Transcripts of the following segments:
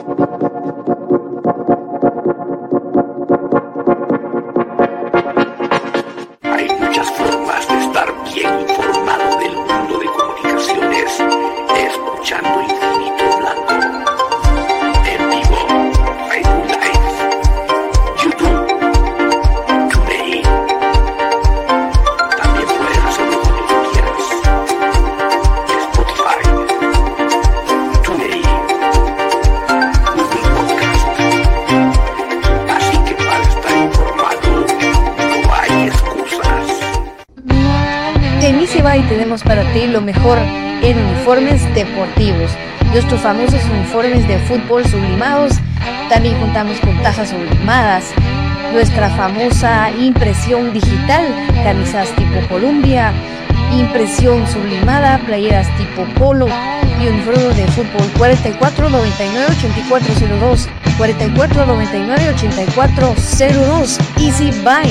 Hay en uniformes deportivos. Nuestros famosos uniformes de fútbol sublimados. También contamos con tazas sublimadas. Nuestra famosa impresión digital, camisas tipo Columbia, impresión sublimada, playeras tipo polo y uniforme de fútbol 4499-8402, 4499-8402, Easy Buy.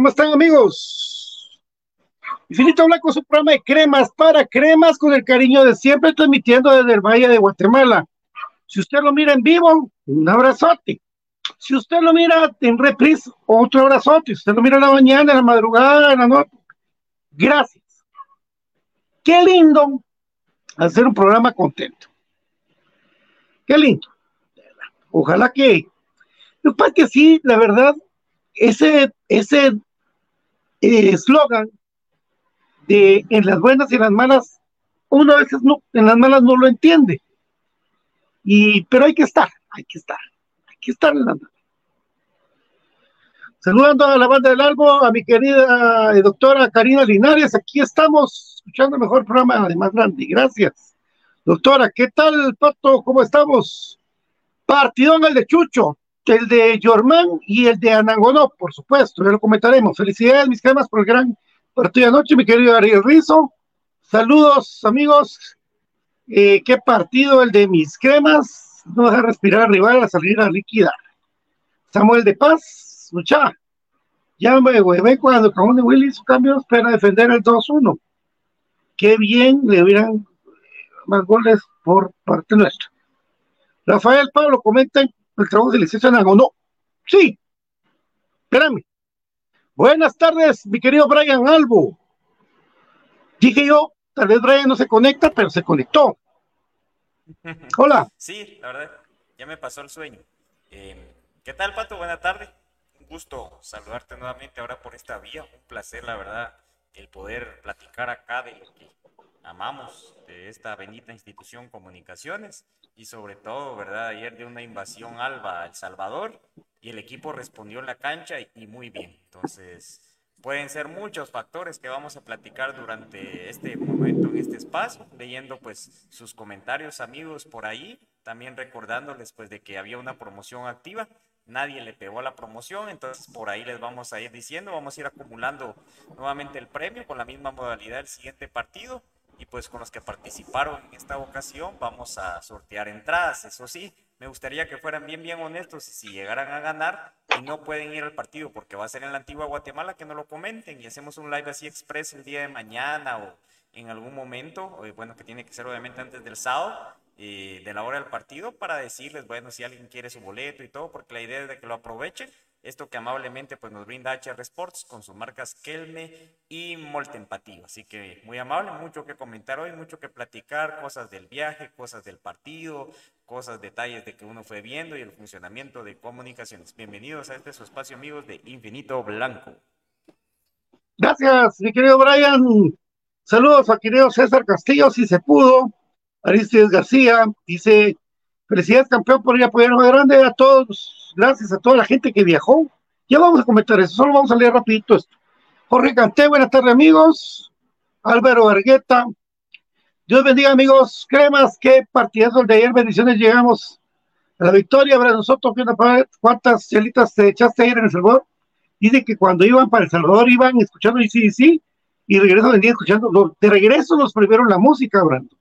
¿Cómo están amigos? Infinito Blanco su programa de cremas para cremas con el cariño de siempre transmitiendo desde el Valle de Guatemala. Si usted lo mira en vivo, un abrazote. Si usted lo mira en reprise, otro abrazote. Si usted lo mira en la mañana, en la madrugada, en la noche, gracias. Qué lindo hacer un programa contento. Qué lindo. Ojalá que, lo que pasa es que sí, la verdad, ese ese eslogan de en las buenas y en las malas, uno a veces no, en las malas no lo entiende. Y, pero hay que estar, hay que estar, hay que estar en las malas. Saludando a la banda del algo, a mi querida eh, doctora Karina Linares, aquí estamos escuchando el mejor programa de más grande. Gracias. Doctora, ¿qué tal, Pato? ¿Cómo estamos? Partidón el de Chucho, el de Yormán y el de Anangonó, por supuesto, ya lo comentaremos. Felicidades, mis cremas, por el gran partido de anoche, mi querido Ariel Rizo. Saludos, amigos. Eh, qué partido el de mis cremas. No deja respirar al rival a salir a liquidar. Samuel de Paz, lucha. Ya me hueve cuando Cajón de Willy hizo cambios para defender el 2-1. Qué bien le hubieran más goles por parte nuestra. Rafael Pablo comenta el trabajo de licencia en no. Sí, espérame. Buenas tardes, mi querido Brian Albo. Dije yo, tal vez Brian no se conecta, pero se conectó. Hola. Sí, la verdad, ya me pasó el sueño. Eh, ¿Qué tal, Pato? Buena tarde. Un gusto saludarte nuevamente ahora por esta vía. Un placer, la verdad, el poder platicar acá de lo que amamos de esta bendita institución comunicaciones y sobre todo, ¿verdad? Ayer de una invasión alba a El Salvador y el equipo respondió en la cancha y, muy bien. Entonces, pueden ser muchos factores que vamos a platicar durante este momento en este espacio, leyendo pues sus comentarios amigos por ahí, también recordándoles pues de que había una promoción activa nadie le pegó la promoción, entonces por ahí les vamos a ir diciendo, vamos a ir acumulando nuevamente el premio con la misma modalidad del siguiente partido y pues con los que participaron en esta ocasión vamos a sortear entradas. Eso sí, me gustaría que fueran bien, bien honestos y si llegaran a ganar y no pueden ir al partido porque va a ser en la antigua Guatemala, que no lo comenten y hacemos un live así express el día de mañana o en algún momento, bueno, que tiene que ser obviamente antes del sábado, eh, de la hora del partido, para decirles, bueno, si alguien quiere su boleto y todo, porque la idea es de que lo aprovechen esto que amablemente pues, nos brinda HR Sports con sus marcas Kelme y Moltempatío. Así que muy amable, mucho que comentar hoy, mucho que platicar, cosas del viaje, cosas del partido, cosas, detalles de que uno fue viendo y el funcionamiento de comunicaciones. Bienvenidos a este su espacio, amigos de Infinito Blanco. Gracias, mi querido Brian. Saludos a querido César Castillo, si se pudo. Aristides García dice Felicidades, campeón, por ir a apoyar más grande a todos. Gracias a toda la gente que viajó. Ya vamos a comentar eso, solo vamos a leer rapidito esto. Jorge Canté, buenas tardes, amigos. Álvaro Argueta. Dios bendiga, amigos. Cremas, qué partidazo el de ayer. Bendiciones, llegamos a la victoria. Para nosotros, ¿cuántas chelitas te echaste ayer en El Salvador? Dice que cuando iban para El Salvador iban escuchando sí, y regreso vendían escuchando. De regreso nos prohibieron la música, Brando.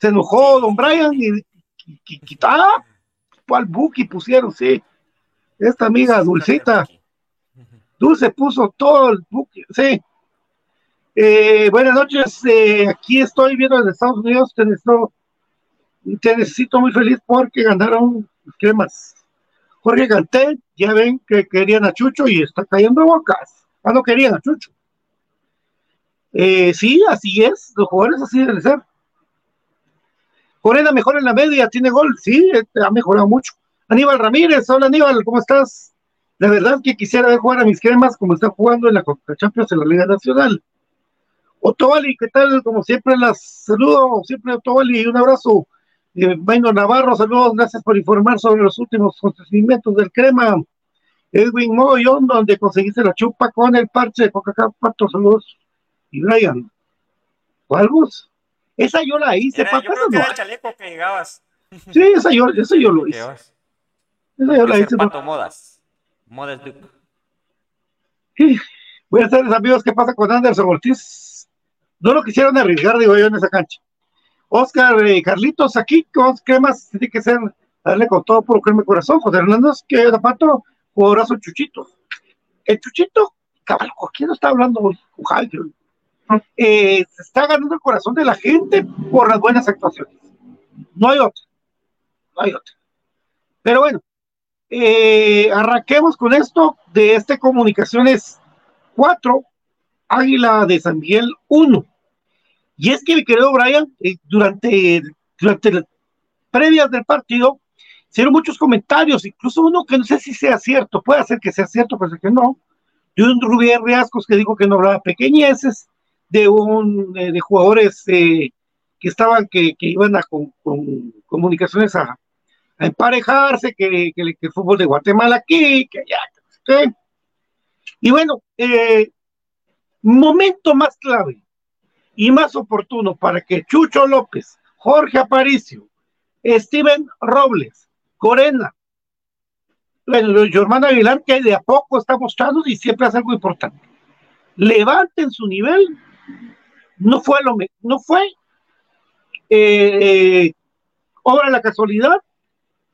Se enojó don Brian y quitar ¿cuál Buki pusieron? Sí, esta amiga Dulcita, Dulce puso todo el Buki, sí. Eh, buenas noches, eh, aquí estoy viendo en Estados Unidos, te necesito, te necesito muy feliz porque ganaron más Jorge Canté, ya ven que querían a Chucho y está cayendo bocas. Ah, no querían a Chucho. Eh, sí, así es, los jugadores así deben ser. Corena mejor en la media, tiene gol, sí, este, ha mejorado mucho. Aníbal Ramírez, hola Aníbal, ¿cómo estás? La verdad que quisiera ver jugar a mis cremas como está jugando en la Champions en la Liga Nacional. Otovali, ¿qué tal? Como siempre las saludo, siempre Otovali, un abrazo. Eh, Navarro, saludos, gracias por informar sobre los últimos acontecimientos del crema. Edwin Moyón, donde conseguiste la chupa con el parche de Coca-Cola, saludos. Y Brian, ¿cuál bus? Esa yo la hice, era, yo creo que era el chaleco que llegabas. Sí, esa yo, esa yo lo hice. Esa yo la hice. Pato Modas. Modas Duke. Buenas tardes, amigos. ¿Qué pasa con Anderson Ortiz? No lo quisieron arriesgar, digo yo, en esa cancha. Oscar eh, Carlitos, aquí, ¿qué más tiene que ser? Darle con todo por crema corazón. José Hernández, que Zapato, jugadorazo chuchito. el Chuchito, cabal, ¿quién no está hablando hoy? Eh, se está ganando el corazón de la gente por las buenas actuaciones. No hay otra. No hay otra. Pero bueno, eh, arranquemos con esto de este Comunicaciones 4, Águila de San Miguel 1. Y es que, mi querido Brian, eh, durante, durante las previas del partido, hicieron muchos comentarios, incluso uno que no sé si sea cierto, puede ser que sea cierto, pero que no, de un Rubén Riascos que dijo que no hablaba pequeñeces, de un de jugadores eh, que estaban, que, que iban a con, con comunicaciones a, emparejarse, que, que, el fútbol de Guatemala aquí, que allá, qué. Y bueno, eh, momento más clave y más oportuno para que Chucho López, Jorge Aparicio, Steven Robles, Corena, bueno, Germán Aguilar, que de a poco está mostrando y siempre hace algo importante. Levanten su nivel, no fue lo no fue eh, obra de la casualidad,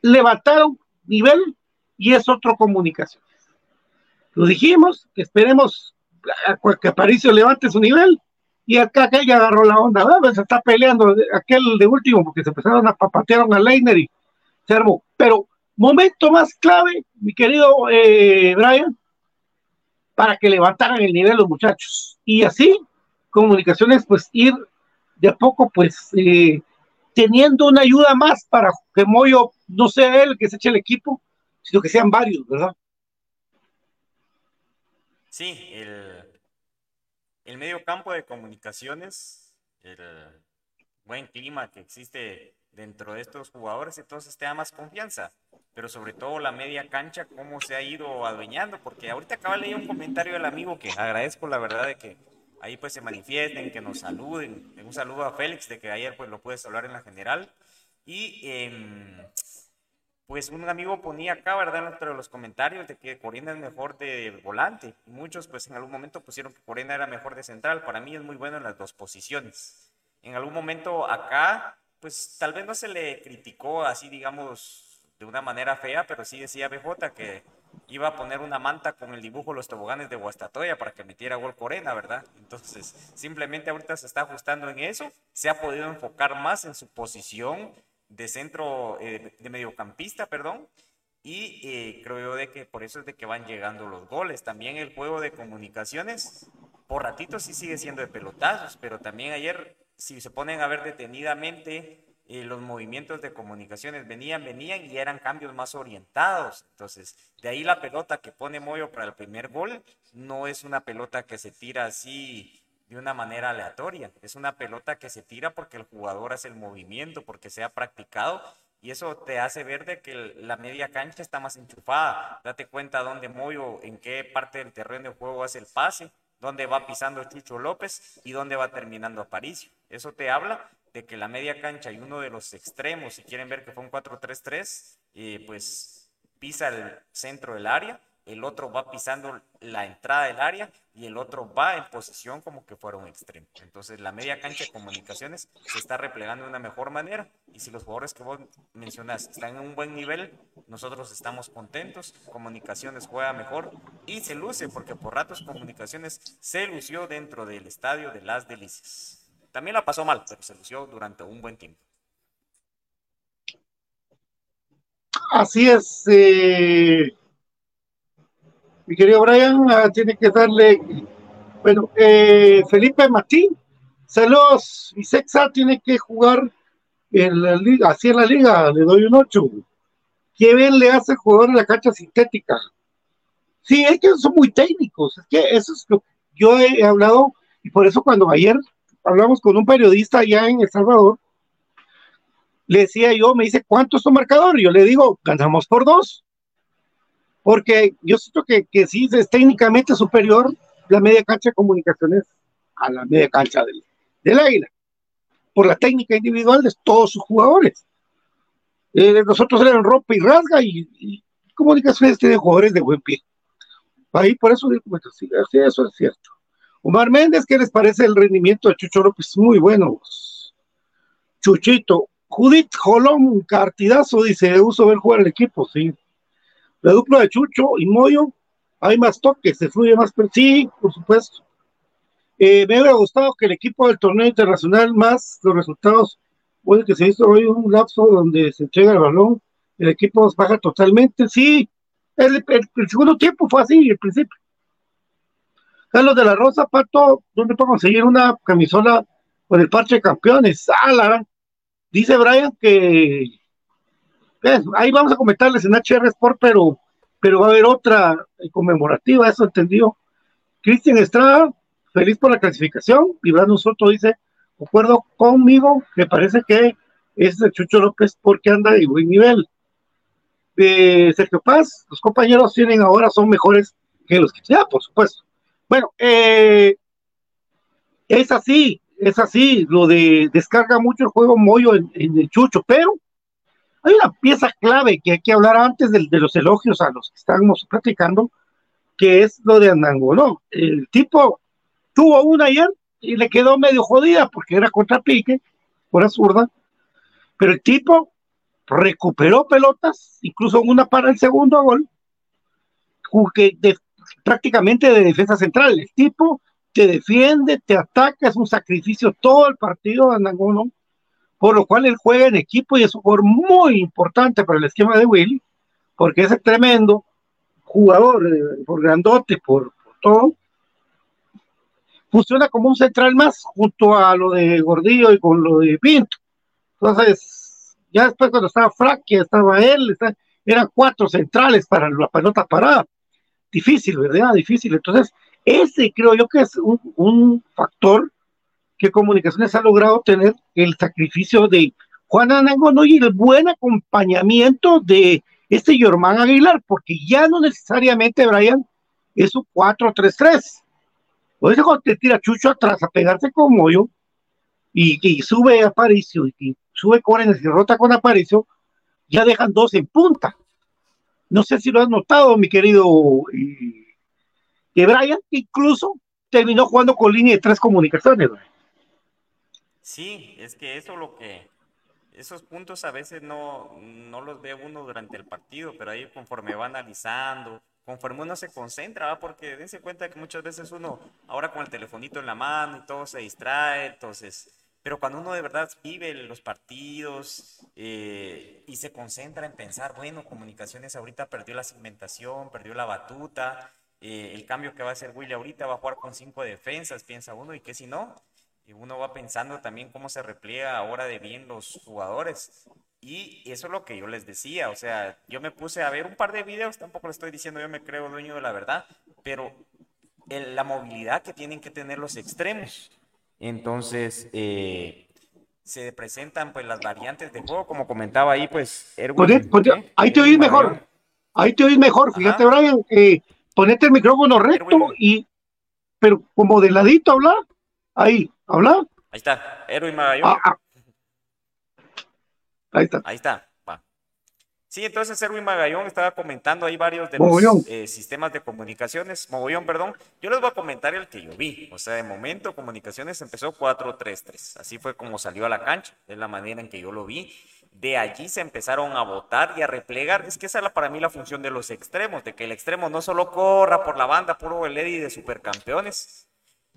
levantaron nivel y es otro comunicación. Lo dijimos, esperemos a- que Aparicio levante su nivel y acá aquel ya agarró la onda, ¿verdad? se está peleando aquel de último porque se empezaron a papatear a Leiner y se. Pero momento más clave, mi querido eh, Brian, para que levantaran el nivel los muchachos. Y así, comunicaciones, pues ir de a poco, pues eh, teniendo una ayuda más para que Moyo no sea él que se eche el equipo, sino que sean varios, ¿verdad? Sí, el, el medio campo de comunicaciones, el buen clima que existe dentro de estos jugadores, entonces te da más confianza. Pero sobre todo la media cancha, cómo se ha ido adueñando, porque ahorita acaba de leer un comentario del amigo que agradezco la verdad de que ahí pues se manifiesten, que nos saluden. Un saludo a Félix de que ayer pues lo puedes hablar en la general. Y em, pues un amigo ponía acá, ¿verdad? Entre los comentarios de que Corena es mejor de volante. Y muchos pues en algún momento pusieron que Corena era mejor de central. Para mí es muy bueno en las dos posiciones. En algún momento acá, pues tal vez no se le criticó así, digamos, de una manera fea, pero sí decía BJ que iba a poner una manta con el dibujo de los toboganes de Guastatoya para que metiera gol Corena, ¿verdad? Entonces, simplemente ahorita se está ajustando en eso, se ha podido enfocar más en su posición de centro, eh, de mediocampista, perdón, y eh, creo yo de que por eso es de que van llegando los goles. También el juego de comunicaciones, por ratito sí sigue siendo de pelotazos, pero también ayer, si se ponen a ver detenidamente, eh, los movimientos de comunicaciones venían, venían y eran cambios más orientados. Entonces, de ahí la pelota que pone Moyo para el primer gol no es una pelota que se tira así de una manera aleatoria. Es una pelota que se tira porque el jugador hace el movimiento, porque se ha practicado y eso te hace ver de que la media cancha está más enchufada. Date cuenta dónde Moyo, en qué parte del terreno de juego hace el pase, dónde va pisando Chucho López y dónde va terminando Aparicio. Eso te habla de que la media cancha y uno de los extremos, si quieren ver que fue un 4-3-3, eh, pues pisa el centro del área, el otro va pisando la entrada del área y el otro va en posición como que fuera un extremo. Entonces la media cancha de comunicaciones se está replegando de una mejor manera y si los jugadores que vos mencionás están en un buen nivel, nosotros estamos contentos, comunicaciones juega mejor y se luce porque por ratos comunicaciones se lució dentro del estadio de las delicias. También la pasó mal, pero se lució durante un buen tiempo. Así es, eh, mi querido Brian, ah, tiene que darle, bueno, eh, Felipe Martín, saludos, y Sexa tiene que jugar en la liga, así en la liga, le doy un 8. Qué bien le hace el jugador en la cancha sintética. Sí, es que son muy técnicos, es que eso es lo que yo he hablado, y por eso cuando ayer hablamos con un periodista allá en El Salvador, le decía yo, me dice, ¿cuánto es tu marcador? Yo le digo, ganamos por dos. Porque yo siento que, que sí es técnicamente superior la media cancha de comunicaciones a la media cancha del, del Águila. Por la técnica individual de todos sus jugadores. Eh, nosotros eran rompe y rasga y, comunicaciones tiene jugadores de buen pie. Ahí por eso digo, bueno, sí, eso es cierto. Omar Méndez, ¿qué les parece el rendimiento de Chucho López? Muy bueno. Chuchito, Judith Jolón, un partidazo, dice, uso ver jugar el equipo, sí. La dupla de Chucho y Moyo hay más toques, se fluye más, pero sí, por supuesto. Eh, me hubiera gustado que el equipo del torneo internacional, más los resultados, bueno, que se hizo hoy un lapso donde se entrega el balón, el equipo baja totalmente, sí, el, el- el segundo tiempo fue así, el principio. Carlos de la Rosa, Pato, ¿dónde puedo conseguir una camisola con el parche de campeones? Ah, la Dice Brian que eh, ahí vamos a comentarles en HR Sport, pero, pero va a haber otra eh, conmemorativa, eso entendió. Cristian Estrada, feliz por la clasificación. Y Brandon Soto dice, acuerdo conmigo, me parece que es el Chucho López porque anda de buen nivel. Eh, Sergio Paz, los compañeros tienen ahora, son mejores que los que ya, por supuesto. Bueno, eh, es así, es así, lo de descarga mucho el juego Moyo en, el Chucho, pero hay una pieza clave que hay que hablar antes de, los elogios a los que estamos platicando, que es lo de Andango, ¿no? El tipo tuvo una ayer y le quedó medio jodida porque era contra pique, fuera zurda, pero el tipo recuperó pelotas, incluso una para el segundo gol, que de- prácticamente de defensa central. El tipo te defiende, te ataca, es un sacrificio todo el partido de Andangono, por lo cual él juega en equipo y es un jugador muy importante para el esquema de Willy, porque es tremendo jugador, eh, por grandote, por, todo. Funciona como un central más junto a lo de Gordillo y con lo de Pinto. Entonces, ya después cuando estaba Fraque, estaba él, eran cuatro centrales para la pelota parada. Difícil, ¿verdad? Difícil. Entonces, ese creo yo que es un, un factor que Comunicaciones ha logrado tener el sacrificio de Juan Anangono y el buen acompañamiento de este Yormán Aguilar, porque ya no necesariamente, Brian, es un 4-3-3. O eso cuando te tira Chucho atrás a pegarse con Moyo y, y sube Aparicio y, y sube Corenes y rota con Aparicio, ya dejan dos en punta. No sé si lo has notado, mi querido eh, que Brian incluso terminó jugando con línea de tres comunicaciones. Sí, es que eso lo que, esos puntos a veces no, no los ve uno durante el partido, pero ahí conforme va analizando, conforme uno se concentra, ¿va? porque dense cuenta que muchas veces uno, ahora con el telefonito en la mano y todo se distrae, entonces, pero cuando uno de verdad vive los partidos eh, y se concentra en pensar, bueno, comunicaciones ahorita perdió la segmentación, perdió la batuta, eh, el cambio que va a hacer Willy ahorita va a jugar con cinco defensas, piensa uno, y que si no, y uno va pensando también cómo se repliega ahora de bien los jugadores. Y eso es lo que yo les decía, o sea, yo me puse a ver un par de videos, tampoco le estoy diciendo yo me creo dueño de la verdad, pero el- la movilidad que tienen que tener los extremos. Entonces, eh, se presentan pues las variantes de juego, como comentaba ahí, pues... Erwin, ¿qué? ahí te oís mejor. Ahí te oís mejor. Fíjate. Brian, eh, ponete el micrófono recto Erwin. y, pero como de ladito hablar. Ahí, hablar. Ahí está, Erwin Magallón. Ah, ah. Ahí está. Ahí está. Sí, entonces Erwin Magallón estaba comentando ahí varios de Mogollón. los eh, sistemas de comunicaciones. Mogollón, perdón. Yo les voy a comentar el que yo vi. O sea, de momento comunicaciones empezó 4-3-3. Así fue como salió a la cancha. Es la manera en que yo lo vi. De allí se empezaron a votar y a replegar. Es que esa es para mí la función de los extremos, de que el extremo no solo corra por la banda, puro el Eddie de supercampeones,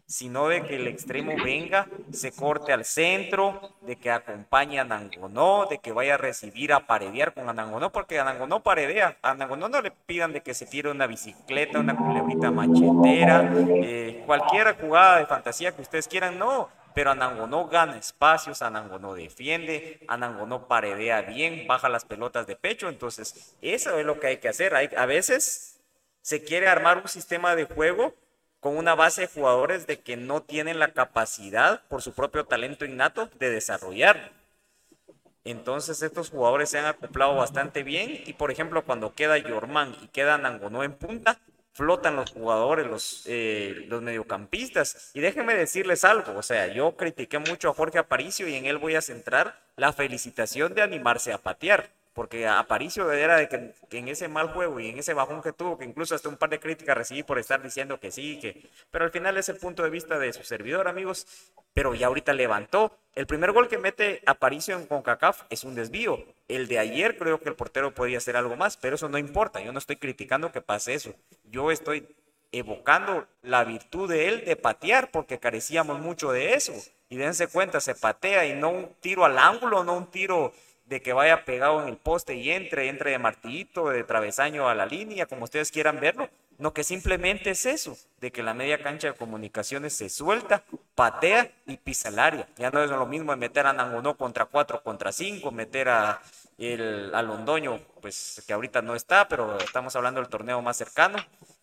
sino de que el extremo venga, se corte al centro, de que acompañe a Nangonó, de que vaya a recibir a paredear con Anangonó, porque Anangonó paredea. A no le pidan de que se tire una bicicleta, una culebrita machetera, eh, cualquier jugada de fantasía que ustedes quieran, no. Pero Anangonó gana espacios, Anangonó defiende, Anangonó paredea bien, baja las pelotas de pecho. Entonces, eso es lo que hay que hacer. A veces se quiere armar un sistema de juego con una base de jugadores de que no tienen la capacidad por su propio talento innato de desarrollar. Entonces estos jugadores se han acoplado bastante bien y por ejemplo cuando queda Yorman y queda Nangonó en punta, flotan los jugadores, los, eh, los mediocampistas. Y déjenme decirles algo, o sea, yo critiqué mucho a Jorge Aparicio y en él voy a centrar la felicitación de animarse a patear. Porque Aparicio era de que, en ese mal juego y en ese bajón que tuvo, que incluso hasta un par de críticas recibí por estar diciendo que sí, que... Pero al final es el punto de vista de su servidor, amigos. Pero ya ahorita levantó. El primer gol que mete Aparicio en CONCACAF es un desvío. El de ayer creo que el portero podía hacer algo más, pero eso no importa. Yo no estoy criticando que pase eso. Yo estoy evocando la virtud de él de patear porque carecíamos mucho de eso. Y dense cuenta, se patea y no un tiro al ángulo, no un tiro de que vaya pegado en el poste y entre, entre de martillito, de travesaño a la línea, como ustedes quieran verlo, no que simplemente es eso, de que la media cancha de comunicaciones se suelta, patea y pisa el área. Ya no es lo mismo de meter a Nangonó contra cuatro, contra cinco, meter a, el, a Londoño, pues que ahorita no está, pero estamos hablando del torneo más cercano.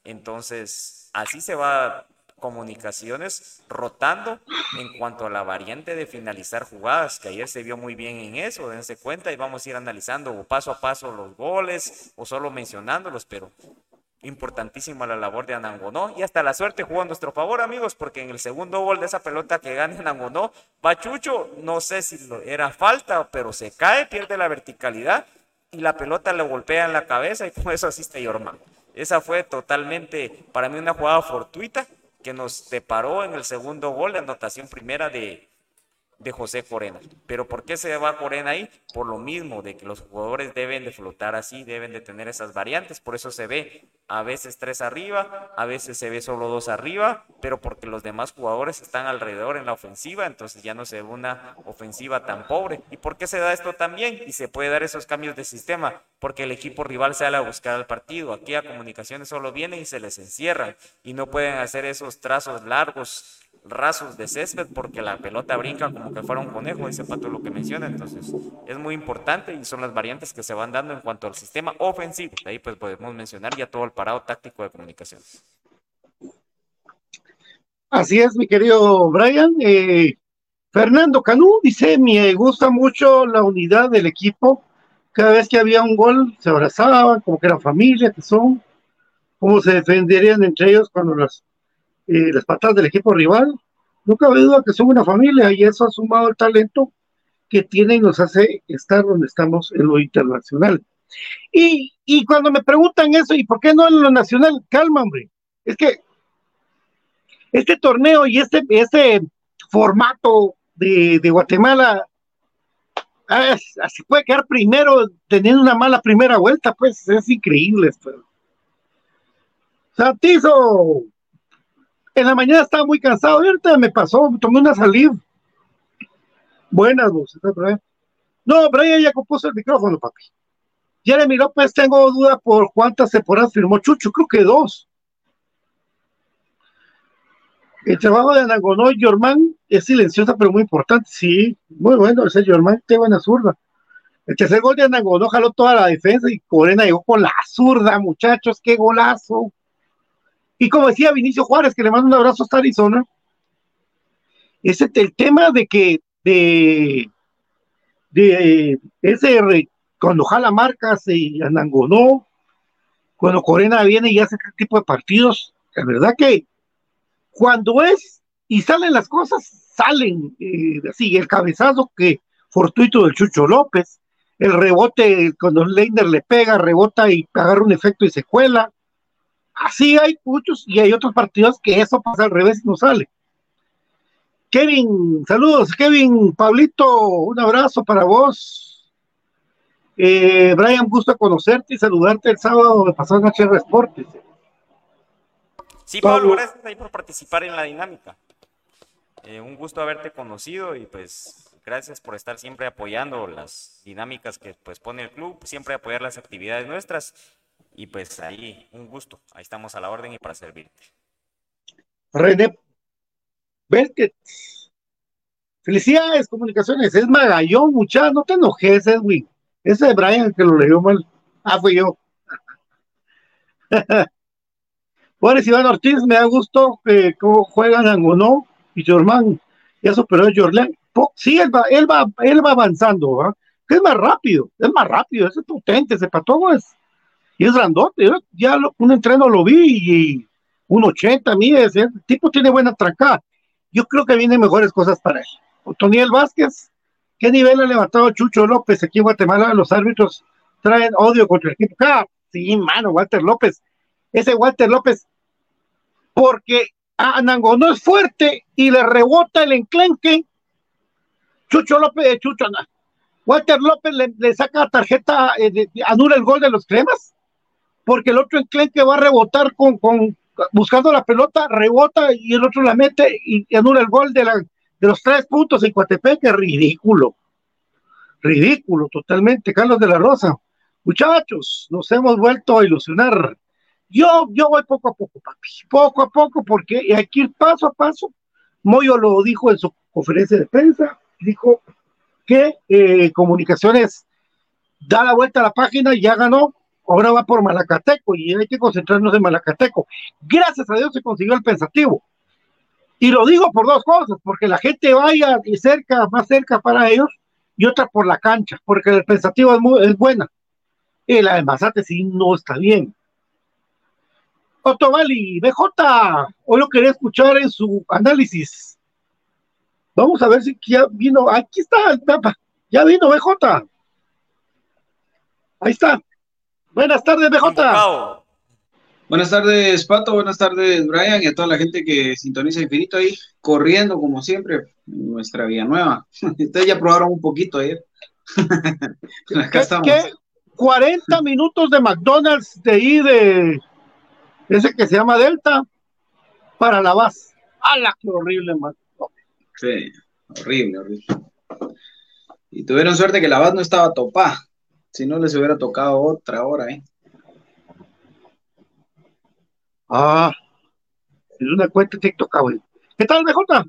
Entonces, así se va comunicaciones rotando en cuanto a la variante de finalizar jugadas, que ayer se vio muy bien en eso, dense cuenta y vamos a ir analizando paso a paso los goles o solo mencionándolos, pero importantísima la labor de Anangonó y hasta la suerte jugó a nuestro favor, amigos, porque en el segundo gol de esa pelota que gana Anangonó, Pachucho, no sé si era falta, pero se cae, pierde la verticalidad y la pelota le golpea en la cabeza y con eso asiste Yorman. Esa fue totalmente para mí una jugada fortuita que nos deparó en el segundo gol, la anotación primera de, de José Corena. Pero ¿por qué se va Corena ahí? Por lo mismo, de que los jugadores deben de flotar así, deben de tener esas variantes, por eso se ve a veces tres arriba, a veces se ve solo dos arriba, pero porque los demás jugadores están alrededor en la ofensiva, entonces ya no se ve una ofensiva tan pobre. ¿Y por qué se da esto también? Y se puede dar esos cambios de sistema, porque el equipo rival sale a buscar al partido. Aquí a comunicaciones solo vienen y se les encierran y no pueden hacer esos trazos largos rasos de césped porque la pelota brinca como que fuera un conejo, ese Pato lo que menciona, entonces es muy importante y son las variantes que se van dando en cuanto al sistema ofensivo, de ahí pues podemos mencionar ya todo el parado táctico de comunicación. Así es, mi querido Brian. Eh, Fernando Canú dice, me gusta mucho la unidad del equipo, cada vez que había un gol se abrazaban, como que eran familia, que son, cómo se defenderían entre ellos cuando las eh, las patas del equipo rival. No cabe duda que son una familia y eso ha sumado el talento que tiene y nos hace estar donde estamos en lo internacional. Y, y cuando me preguntan eso, ¿y por qué no en lo nacional? Calma, hombre. Es que este torneo y este, este formato de, de Guatemala ah, así puede quedar primero teniendo una mala primera vuelta, pues es increíble esto. Santizo, en la mañana estaba muy cansado, ahorita me pasó, tomé una salida. Buenas voces, No, Brian ya compuso el micrófono, papi. Jeremy López, tengo duda por cuántas temporadas firmó Chucho, creo que dos. El trabajo de Anangonó y Yorman es silenciosa, pero muy importante. Sí, muy bueno, ese Yorman, qué buena zurda. El tercer gol de Anangonó jaló toda la defensa y Corena llegó con la zurda, muchachos, qué golazo. Y como decía Vinicio Juárez, que le mando un abrazo hasta Arizona, es el tema de que de, de ese cuando jala marcas y anangonó, cuando Corena viene y hace este tipo de partidos, la verdad que cuando es y salen las cosas, salen eh, así, el cabezazo que fortuito del Chucho López, el rebote cuando Leiner le pega, rebota y agarra un efecto y se cuela, Así hay muchos y hay otros partidos que eso pasa al revés y no sale. Kevin, saludos, Kevin, Pablito, un abrazo para vos. Eh, Brian, gusto conocerte y saludarte el sábado de pasar noche de Deportes. Sí, Pablo, gracias ahí por participar en la dinámica. Eh, un gusto haberte conocido y pues gracias por estar siempre apoyando las dinámicas que pues pone el club, siempre apoyar las actividades nuestras y pues ahí, un gusto. Ahí estamos a la orden y para servirte. René, ves que felicidades, comunicaciones, es Magallón, muchachos, no te enojes, Edwin. Ese de Brian que lo leyó mal. Ah, fue yo. Bueno, Iván Ortiz, me da gusto que cómo juegan Angonó y Germán. Ya superó a Jordan. Sí, él va, él va, él va avanzando, Es más rápido, es más rápido, es potente, ese pato es y es grandote. ya un entreno lo vi y un 80 mide, el tipo tiene buena trancada. Yo creo que vienen mejores cosas para él. Otoniel Vázquez, ¿qué nivel ha levantado Chucho López aquí en Guatemala? Los árbitros traen odio contra el equipo. Ah, sí, mano, Walter López. Ese Walter López, porque Anango no es fuerte y le rebota el enclenque Chucho López, eh, Chucho. Walter López le, le saca tarjeta, eh, de- de- anula el gol de los cremas, porque el otro enclenque va a rebotar con, buscando la pelota, rebota y el otro la mete y, y anula el gol de, la, de los tres puntos en Coatepeque, ridículo, ridículo totalmente, Carlos de la Rosa. Muchachos, nos hemos vuelto a ilusionar. Yo, yo voy poco a poco, papi, poco a poco, porque hay que ir paso a paso. Moyo lo dijo en su conferencia de prensa, dijo que eh, Comunicaciones da la vuelta a la página, ya ganó, ahora va por Malacateco y hay que concentrarnos en Malacateco. Gracias a Dios se consiguió el pensativo. Y lo digo por dos cosas, porque la gente vaya y cerca, más cerca para ellos, y otra por la cancha, porque el pensativo es, muy, buena. Y la de Mazate sí no está bien. Otto Vali, BJ, hoy lo quería escuchar en su análisis. Vamos a ver si ya vino. Aquí está el mapa. Ya vino BJ. Ahí está. Buenas tardes, BJ. Convocado. Buenas tardes, Pato. Buenas tardes, Brian, y a toda la gente que sintoniza Infinito ahí, corriendo como siempre, en nuestra Villanueva. Ustedes ya probaron un poquito ayer. Acá ¿Qué, estamos. qué? 40 minutos de McDonald's de ahí de ese que se llama Delta para la base. ¡Hala, qué horrible, man! Sí, horrible, horrible. Y tuvieron suerte que la base no estaba topada. Si no, les hubiera tocado otra hora, ¿eh? Ah, es una cuenta de TikTok, güey. ¿Qué tal, BJ?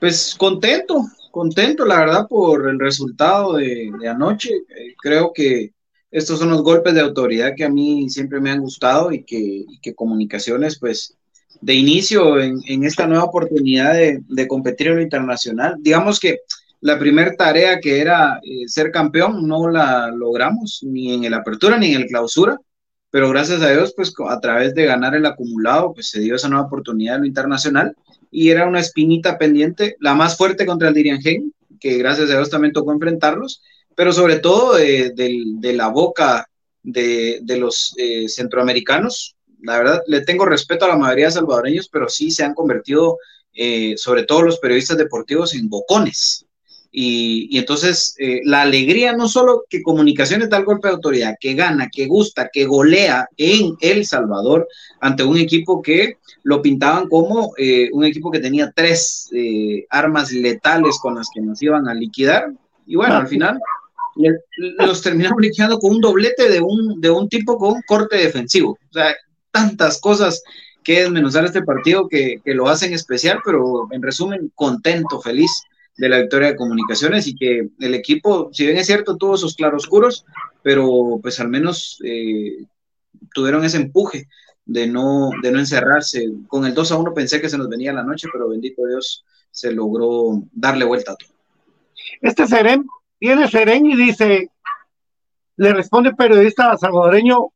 Pues contento, contento, la verdad, por el resultado de, de anoche. Eh, creo que estos son los golpes de autoridad que a mí siempre me han gustado y que, y que comunicaciones, pues, de inicio en, en esta nueva oportunidad de, de competir en lo internacional. Digamos que la primera tarea que era eh, ser campeón no la logramos ni en el apertura ni en el clausura, pero gracias a Dios, pues a través de ganar el acumulado, pues se dio esa nueva oportunidad en lo internacional y era una espinita pendiente, la más fuerte contra el Diriangén, que gracias a Dios también tocó enfrentarlos, pero sobre todo eh, del- de, la boca de, de los eh, centroamericanos. La verdad, le tengo respeto a la mayoría de salvadoreños, pero sí se han convertido, sobre todo los periodistas deportivos, en bocones. Y, entonces eh, la alegría no solo que Comunicaciones da el golpe de autoridad, que gana, que gusta, que golea en El Salvador ante un equipo que lo pintaban como eh, un equipo que tenía tres eh, armas letales con las que nos iban a liquidar. Y bueno, al final los terminamos liquidando con un doblete de un, de un tipo con corte defensivo. O sea, tantas cosas que desmenuzar este partido que, que lo hacen especial, pero en resumen, contento, feliz de la victoria de comunicaciones y que el equipo, si bien es cierto, tuvo sus claroscuros, pero pues al menos eh, tuvieron ese empuje de no, de no encerrarse. Con el 2 a 1 pensé que se nos venía la noche, pero bendito Dios, se logró darle vuelta a todo. Este Serén, viene Serén y dice, le responde el periodista salvadoreño,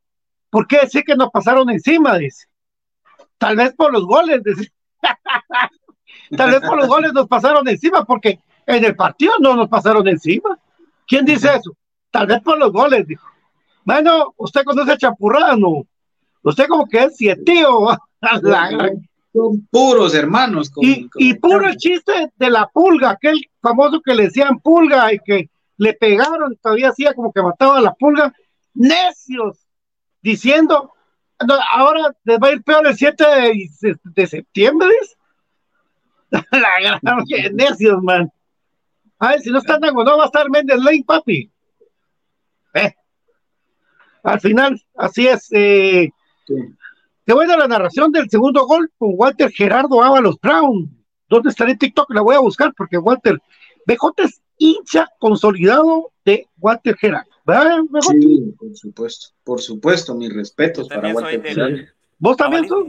¿por qué decir que nos pasaron encima? Dice, tal vez por los goles, dice. tal vez por los goles nos pasaron encima, porque en el partido no nos pasaron encima. ¿Quién dice eso? Tal vez por los goles, dijo. Bueno, usted conoce a Champurrado, Usted como que es tío. La gran- Son puros hermanos. con- y, con- y puro el chiste de la pulga, aquel famoso que le decían pulga y que le pegaron, todavía hacía como que mataba a la pulga, necios, diciendo, "No, ahora les va a ir peor el 7 de, de septiembre. la gran, que necios, man. Ay, si no está Nago, no va a estar Méndez Lane, papi. Eh. Al final, así es. Eh, Sí. te voy a dar la narración del segundo gol con Walter Gerardo Ábalos Brown. ¿Dónde estará en TikTok? La voy a buscar porque Walter BJ es hincha consolidado de Walter Gerardo. ¿Verdad, BJ? Sí, por supuesto, por supuesto, mis respetos para Walter Gerardo. ¿Vos también sos?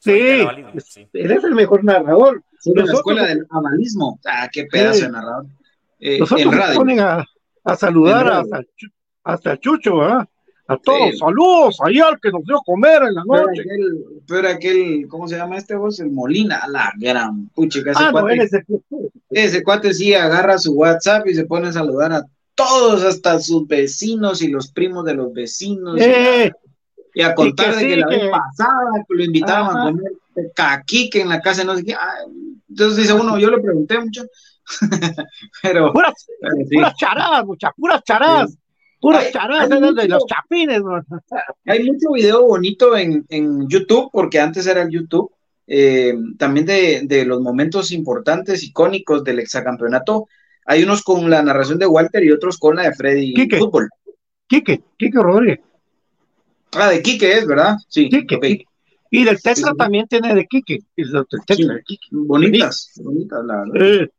Sí, sí. eres el mejor narrador. Soy de la escuela del avalismo. Ah, qué pedazo Sí. de narrador. Eh, Nosotros nos ponen a, a saludar hasta, hasta Chucho, ¿verdad? A todos, Sí. saludos ahí al que nos dio comer en la Pero noche. aquel, pero aquel, ¿cómo se llama este vos? El Molina, la gran pucha, ese Ah, no, cuate, él es el- ese cuate sí agarra su WhatsApp y se pone a saludar a todos, hasta sus vecinos y los primos de los vecinos. Eh, y a contar que de que sí, la vez que- pasada que lo invitaban Ajá. a comer caquique en la casa, no sé qué. Ay, Entonces dice uno, yo le pregunté mucho, pero, Puras, pero sí. puras charadas, muchas, puras charadas. Puras Hay- charadas hay esas de mucho- los chapines. man. Hay mucho video bonito en, en YouTube, porque antes era el YouTube, eh, también de, de los momentos importantes, icónicos del exacampeonato. Hay unos con la narración de Walter y otros con la de Freddy Quique. Fútbol. Quique, Quique Rodríguez. Ah, de Quique es, ¿verdad? Sí, Quique. Y del Sí, sí. también tiene de Quique. Es del Tetra Sí. de Quique. Bonitas, bonitas, la verdad. Eh,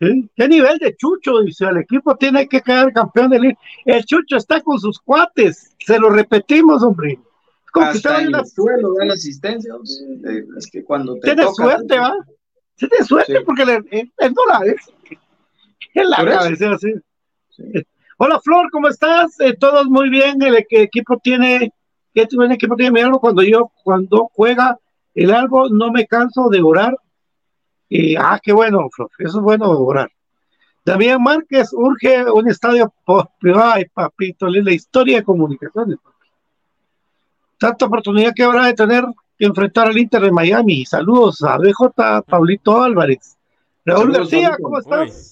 sí. ¿Qué nivel de Chucho? Dice, el equipo tiene que quedar campeón de liga. El Chucho está con sus cuates. Se lo repetimos, hombre. Es como que usted Hasta en una- el suelo da la asistencia. eh, Es que cuando te tiene toca- suerte, ¿va? Tiene suerte porque él, él no la es. Él la cabecea así. Sí. Hola Flor, ¿cómo estás? Eh, todos muy bien. El equipo tiene, ¿qué el equipo tiene mi algo cuando yo, cuando juega el algo, no me canso de orar. Y, ah, qué bueno, Flor. Eso es bueno orar. Damián Márquez urge un estadio privado. Ay, papito, lee la historia de comunicaciones. Tanta oportunidad que habrá de tener que enfrentar al Inter de Miami. Saludos a BJ Pablito Álvarez. Raúl Saludos, García. ¿cómo estás?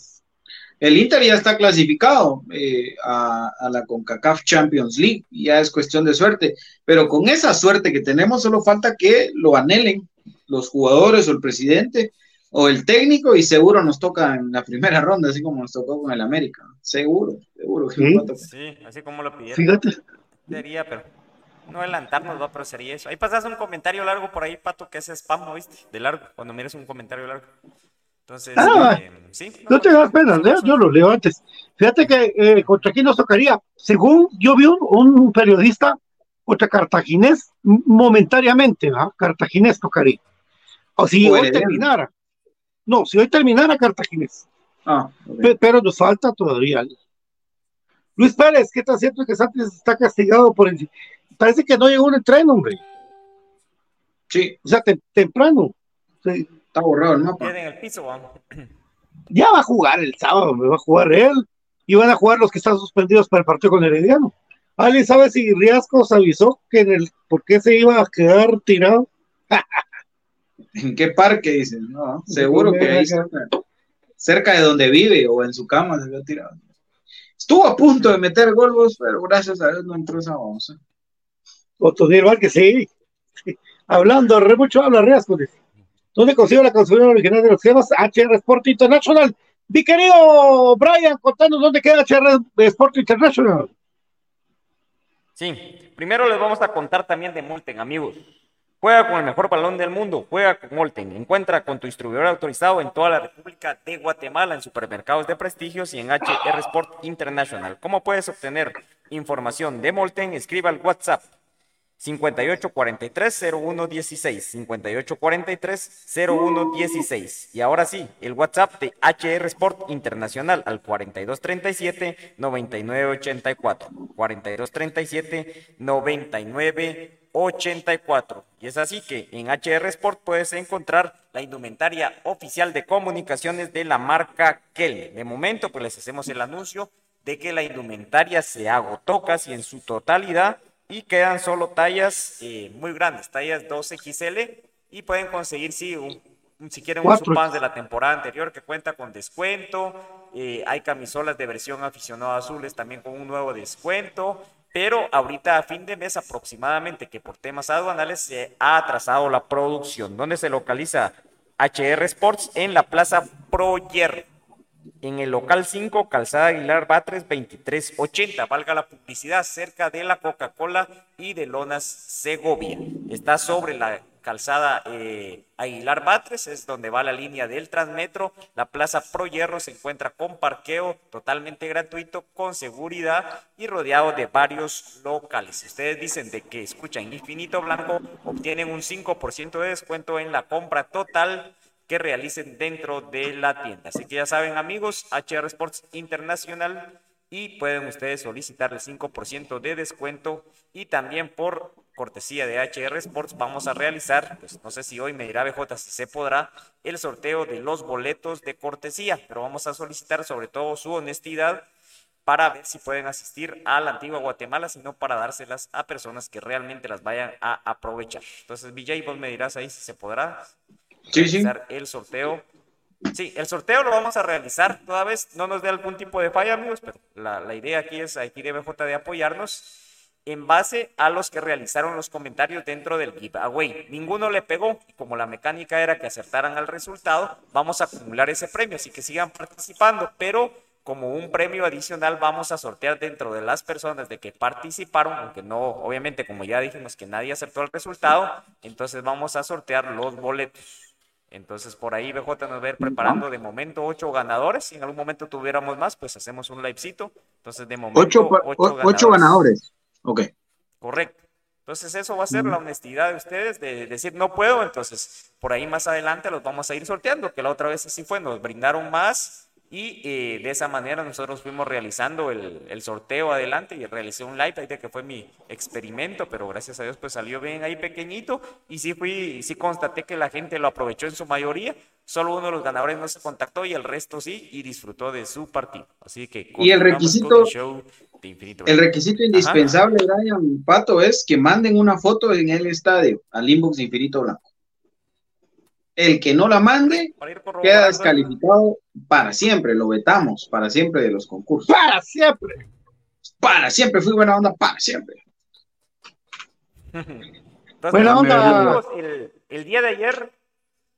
El Inter ya está clasificado eh, a, a la CONCACAF Champions League, ya es cuestión de suerte, pero con esa suerte que tenemos solo falta que lo anhelen los jugadores o el presidente o el técnico y seguro nos toca en la primera ronda, así como nos tocó con el América, seguro, seguro que Sí. nos va a tocar. Sí, así como lo pidieron. Fíjate. Sería, pero no adelantarnos, va, pero sería eso. Ahí pasas un comentario largo por ahí, Pato, que es spam, ¿no viste? De largo, cuando mires un comentario largo. Entonces, Ah, eh, sí. No te das pena, yo lo leo antes. Fíjate que eh, contra quién nos tocaría. Según yo vi un, un periodista contra Cartaginés momentáneamente, ¿va? Cartaginés tocaría. O si hoy terminara. No, si hoy terminara Cartaginés. Ah, Pero nos falta todavía. Luis Pérez, ¿qué tan cierto que Santos está castigado por el... Parece que no llegó un entreno, hombre. sí, O sea, tem- temprano. Sí. Está borrado el mapa. Queda en el piso, vamos. Ya va a jugar el sábado, me va a jugar él. Y van a jugar los que están suspendidos para el partido con Herediano. ¿Alguien sabe si Riascos avisó que en el por qué se iba a quedar tirado? ¿En qué parque dicen? No, seguro que ahí cerca, cerca de donde vive o en su cama se había tirado. Estuvo a punto de meter golbos, pero gracias a Dios no entró esa onza. Otoniel Vázquez, sí. Sí. Hablando, re mucho habla Riascos. dice. ¿Dónde consigo la canción original de los gemas? HR Sport International. Mi querido Brian, contanos dónde queda HR Sport International. Sí, primero les vamos a contar también de Molten, amigos. Juega con el mejor balón del mundo, juega con Molten. Encuentra con tu distribuidor autorizado en toda la República de Guatemala, en supermercados de prestigios y en HR Sport International. ¿Cómo puedes obtener información de Molten? Escriba al WhatsApp 5843-0116, 5843-0116. Y ahora sí, el WhatsApp de HR Sport Internacional al 4237-9984. 4237-9984. Y es así que en HR Sport puedes encontrar la indumentaria oficial de comunicaciones de la marca Kell. De momento, pues les hacemos el anuncio de que la indumentaria se agotó casi en su totalidad y quedan solo tallas eh, muy grandes, tallas 2XL y pueden conseguir, sí, un, si quieren un. Supans de la temporada anterior que cuenta con descuento, eh, hay camisolas de versión aficionado azules también con un nuevo descuento, pero ahorita a fin de mes aproximadamente, que por temas aduanales se ha atrasado la producción. ¿Dónde se localiza HR Sports? En la Plaza Pro Hierro en el local 5, Calzada Aguilar Batres 2380, valga la publicidad, cerca de la Coca-Cola y de Lonas Segovia. Está sobre la calzada eh, Aguilar Batres, es donde va la línea del Transmetro. La Plaza Pro Hierro se encuentra con parqueo totalmente gratuito, con seguridad y rodeado de varios locales. Ustedes dicen de que escuchan Infinito Blanco, obtienen un 5% de descuento en la compra total que realicen dentro de la tienda. Así que ya saben amigos, HR Sports Internacional y pueden ustedes solicitar el 5% de descuento y también por cortesía de HR Sports vamos a realizar, pues no sé si hoy me dirá BJ si se podrá, el sorteo de los boletos de cortesía, pero vamos a solicitar sobre todo su honestidad para ver si pueden asistir a la antigua Guatemala, sino para dárselas a personas que realmente las vayan a aprovechar. Entonces, VJ, vos me dirás ahí si se podrá. Sí, sí. realizar el sorteo. Sí, el sorteo lo vamos a realizar toda vez, no nos dé algún tipo de falla, amigos, pero la, la idea aquí es, aquí de BJ, de apoyarnos en base a los que realizaron los comentarios dentro del giveaway. Ninguno le pegó, como la mecánica era que acertaran al resultado, vamos a acumular ese premio, así que sigan participando, pero como un premio adicional vamos a sortear dentro de las personas de que participaron, aunque no, obviamente como ya dijimos que nadie acertó el resultado, entonces vamos a sortear los boletos. Entonces por ahí BJ nos va a ir preparando de momento ocho ganadores. Si en algún momento tuviéramos más, pues hacemos un livecito. Entonces de momento Ocho, pa- o- ocho ganadores. Ok. Correcto. Entonces eso va a ser la honestidad de ustedes de decir no puedo, entonces por ahí más adelante los vamos a ir sorteando, que la otra vez así fue, nos brindaron más y eh, de esa manera nosotros fuimos realizando el, el sorteo adelante y realicé un live ahí de que fue mi experimento, pero gracias a Dios pues salió bien ahí pequeñito y sí fui, sí constaté que la gente lo aprovechó en su mayoría, solo uno de los ganadores no se contactó y el resto sí y disfrutó de su partido. Así que Y el requisito- show de Infinito El requisito indispensable, Brian Pato, es que manden una foto en el estadio al inbox Infinito Blanco. El que no la mande queda descalificado para siempre, lo vetamos para siempre de los concursos. Para siempre. Para siempre, fui buena onda, para siempre. Entonces, Buena onda. amigos, el, el día de ayer,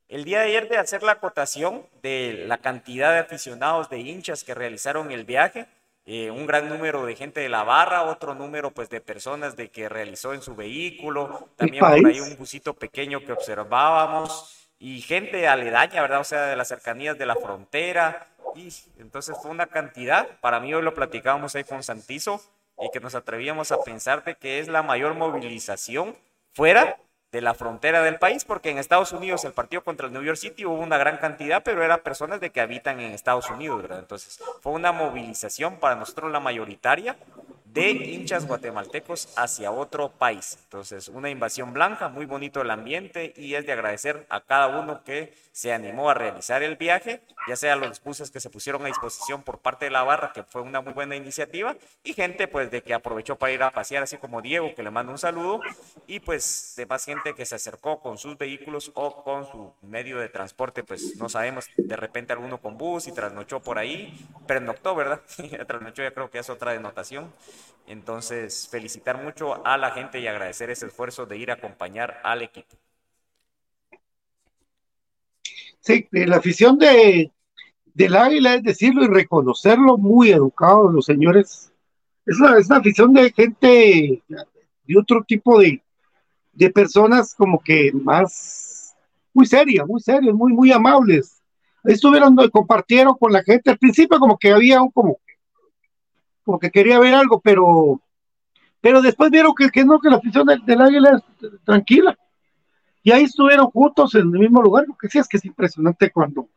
el día de ayer de hacer la acotación de la cantidad de aficionados, de hinchas que realizaron el viaje, eh, un gran número de gente de la barra, otro número pues de personas de que realizó en su vehículo, también por ahí un busito pequeño que observábamos y gente aledaña, ¿verdad? O sea, de las cercanías de la frontera. Y entonces fue una cantidad, para mí hoy lo platicábamos ahí con Santizo, y que nos atrevíamos a pensar de que es la mayor movilización fuera de la frontera del país, porque en Estados Unidos el partido contra el New York City hubo una gran cantidad, pero eran personas de que habitan en Estados Unidos, ¿verdad? Entonces fue una movilización para nosotros la mayoritaria de hinchas guatemaltecos hacia otro país. Entonces, una invasión blanca, muy bonito el ambiente y es de agradecer a cada uno que se animó a realizar el viaje, ya sea los buses que se pusieron a disposición por parte de la barra, que fue una muy buena iniciativa, y gente pues de que aprovechó para ir a pasear, así como Diego, que le mando un saludo, y pues demás gente que se acercó con sus vehículos o con su medio de transporte, pues no sabemos, de repente alguno con bus y trasnochó por ahí, pernoctó, ¿verdad? trasnochó ya creo que es otra denotación. Entonces, felicitar mucho a la gente y agradecer ese esfuerzo de ir a acompañar al equipo. Sí, eh, la afición de, del Águila es decirlo y reconocerlo, muy educados los señores. Es una, es una afición de gente de otro tipo de, de personas como que más, muy serias, muy serias, muy, muy amables. Estuvieron, compartieron con la gente. Al principio como que había un como, como que quería ver algo, pero, pero después vieron que, que no, que la afición del, del Águila es tranquila. Y ahí estuvieron juntos en el mismo lugar, porque sí es que es impresionante cuando,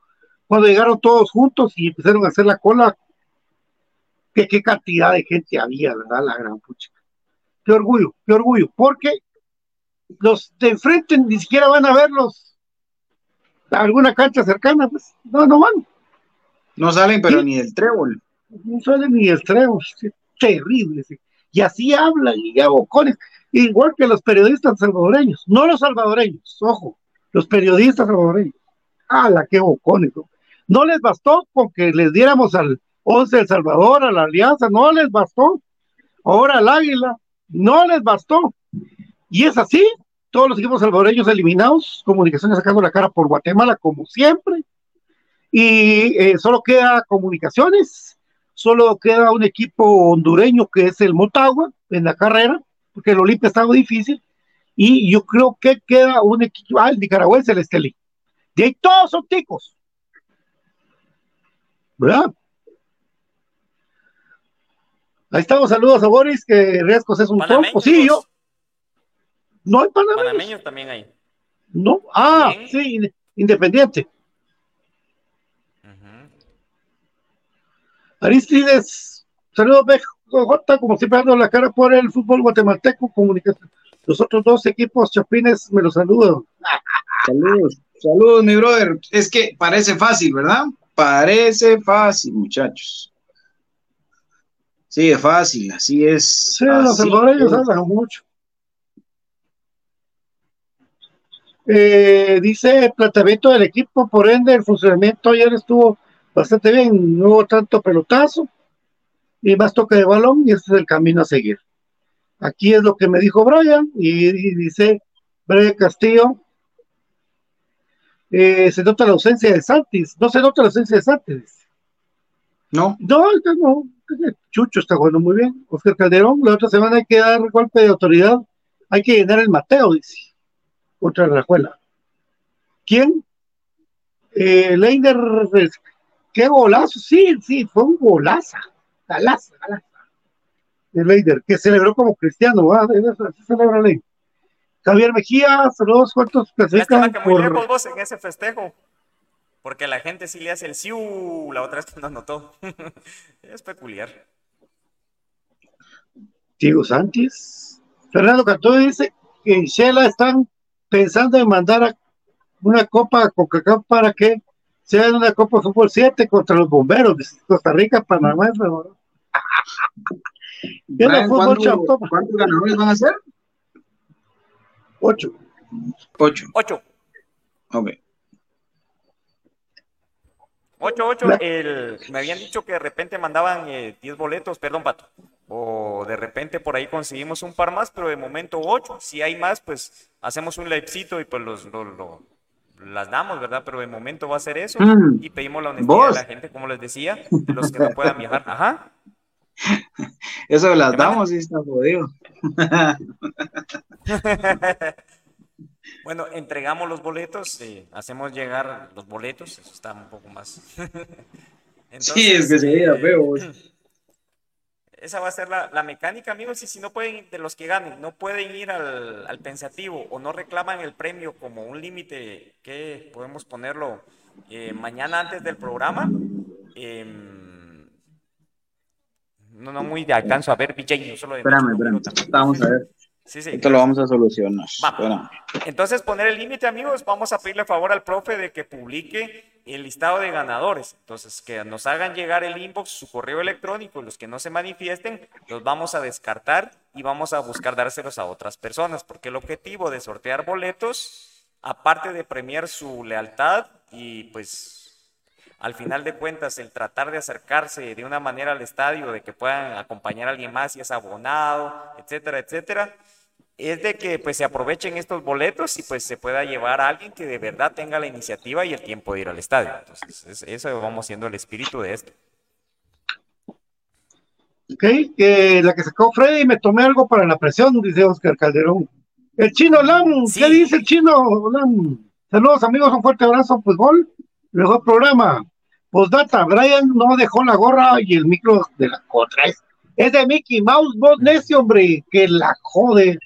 cuando llegaron todos juntos y empezaron a hacer la cola, que qué cantidad de gente había, ¿verdad? La gran pucha. Qué orgullo, qué orgullo, porque los de enfrente ni siquiera van a verlos a alguna cancha cercana, pues no, no van, No salen, pero Sí. ni del trébol. No salen ni el treo, sí, terrible, sí. y así hablan y ya bocones, igual que los periodistas salvadoreños, no los salvadoreños, ojo, los periodistas salvadoreños, ¡ala, qué bocones! ¿no? No les bastó con que les diéramos al 11 El Salvador, a la Alianza, no les bastó, ahora al Águila, no les bastó, y es así, todos los equipos salvadoreños eliminados, comunicaciones sacando la cara por Guatemala como siempre, y eh, solo queda comunicaciones, solo queda un equipo hondureño que es el Motagua en la carrera, porque el Olimpia estaba difícil, y yo creo que queda un equipo, ah, el nicaragüense, el Estelí. De ahí todos son ticos. ¿Verdad? Ahí estamos, saludos a Boris, que Riescos es un tronco. Sí, yo. No hay panameños. Panameños también hay. No. Ah, Bien. sí, in- independiente. Aristides, saludos BJ, como siempre dando la cara por el fútbol guatemalteco, comunicación. Los otros dos equipos chapines me los saludo. Saludos, saludos, mi brother. Es que parece fácil, ¿verdad? Parece fácil, muchachos. Sí, es fácil, así es. Sí, los salvadoreños hablan mucho. Eh, dice planteamiento del equipo, por ende, el funcionamiento ayer estuvo bastante bien, no hubo tanto pelotazo y más toque de balón, y este es el camino a seguir. Aquí es lo que me dijo Brian, y, y dice Brian Castillo. eh, se nota la ausencia de Santis, no se nota la ausencia de Santis. No, No, no, Chucho está jugando muy bien. Oscar Calderón, la otra semana hay que dar golpe de autoridad, hay que llenar el Mateo, dice, contra la escuela. ¿Quién? Eh, qué golazo, sí, sí, fue un golazo, galaza. De Leiner, que celebró como cristiano. Así celebra Leiner. Javier Mejía, saludos, ¿cuántos clasifican que muy lejos vos en ese festejo. Porque la gente sí le hace el siu, la otra vez que nos notó. es peculiar. Diego Sánchez? Fernando Cantó dice que en Shela están pensando en mandar a una copa a Coca-Cola para que sea una Copa de Fútbol 7 contra los bomberos de Costa Rica, Panamá, no Brian, fútbol ¿cuándo- champán. ¿cuántos ganadores van a ser? Ocho. Ocho. 8. Ok. 8, 8. La- El, me habían dicho que de repente mandaban eh, 10 boletos, perdón, Pato. O de repente por ahí conseguimos un par más, pero de momento 8. Si hay más, pues hacemos un livecito y pues los, lo- lo- las damos, ¿verdad? Pero de momento va a ser eso. Mm. Y pedimos la honestidad ¿Vos? de la gente, como les decía, de los que no puedan viajar. Ajá. Eso de las damos sí está jodido. Bueno, entregamos los boletos, eh, hacemos llegar los boletos, eso está un poco más. sí, es que se veía eh, feo. vos. Esa va a ser la, la mecánica, amigos, y si no pueden, de los que ganen, no pueden ir al, al pensativo o no reclaman el premio como un límite que podemos ponerlo eh, mañana antes del programa. em, no, no muy de alcanzo a ver, BJ, no solo de Espérame, espérame. Vamos a ver. Sí, sí. Esto lo vamos a solucionar. Espérame. Entonces, poner el límite, amigos, vamos a pedirle favor al profe de que publique el listado de ganadores. Entonces, que nos hagan llegar el inbox, su correo electrónico, los que no se manifiesten, los vamos a descartar y vamos a buscar dárselos a otras personas, porque el objetivo de sortear boletos, aparte de premiar su lealtad y pues al final de cuentas el tratar de acercarse de una manera al estadio, de que puedan acompañar a alguien más si es abonado, etcétera, etcétera, es de que pues se aprovechen estos boletos y pues se pueda llevar a alguien que de verdad tenga la iniciativa y el tiempo de ir al estadio. Entonces, es- eso vamos siendo el espíritu de esto. Ok, que la que sacó Freddy, me tomé algo para la presión, dice Oscar Calderón. El chino Lam, Sí. ¿qué dice el chino Lam? Saludos amigos, un fuerte abrazo, pues gol, mejor programa. Postdata, Brian no dejó la gorra y el micro de la contra. Es, de Mickey Mouse, vos necio, hombre, que la jode.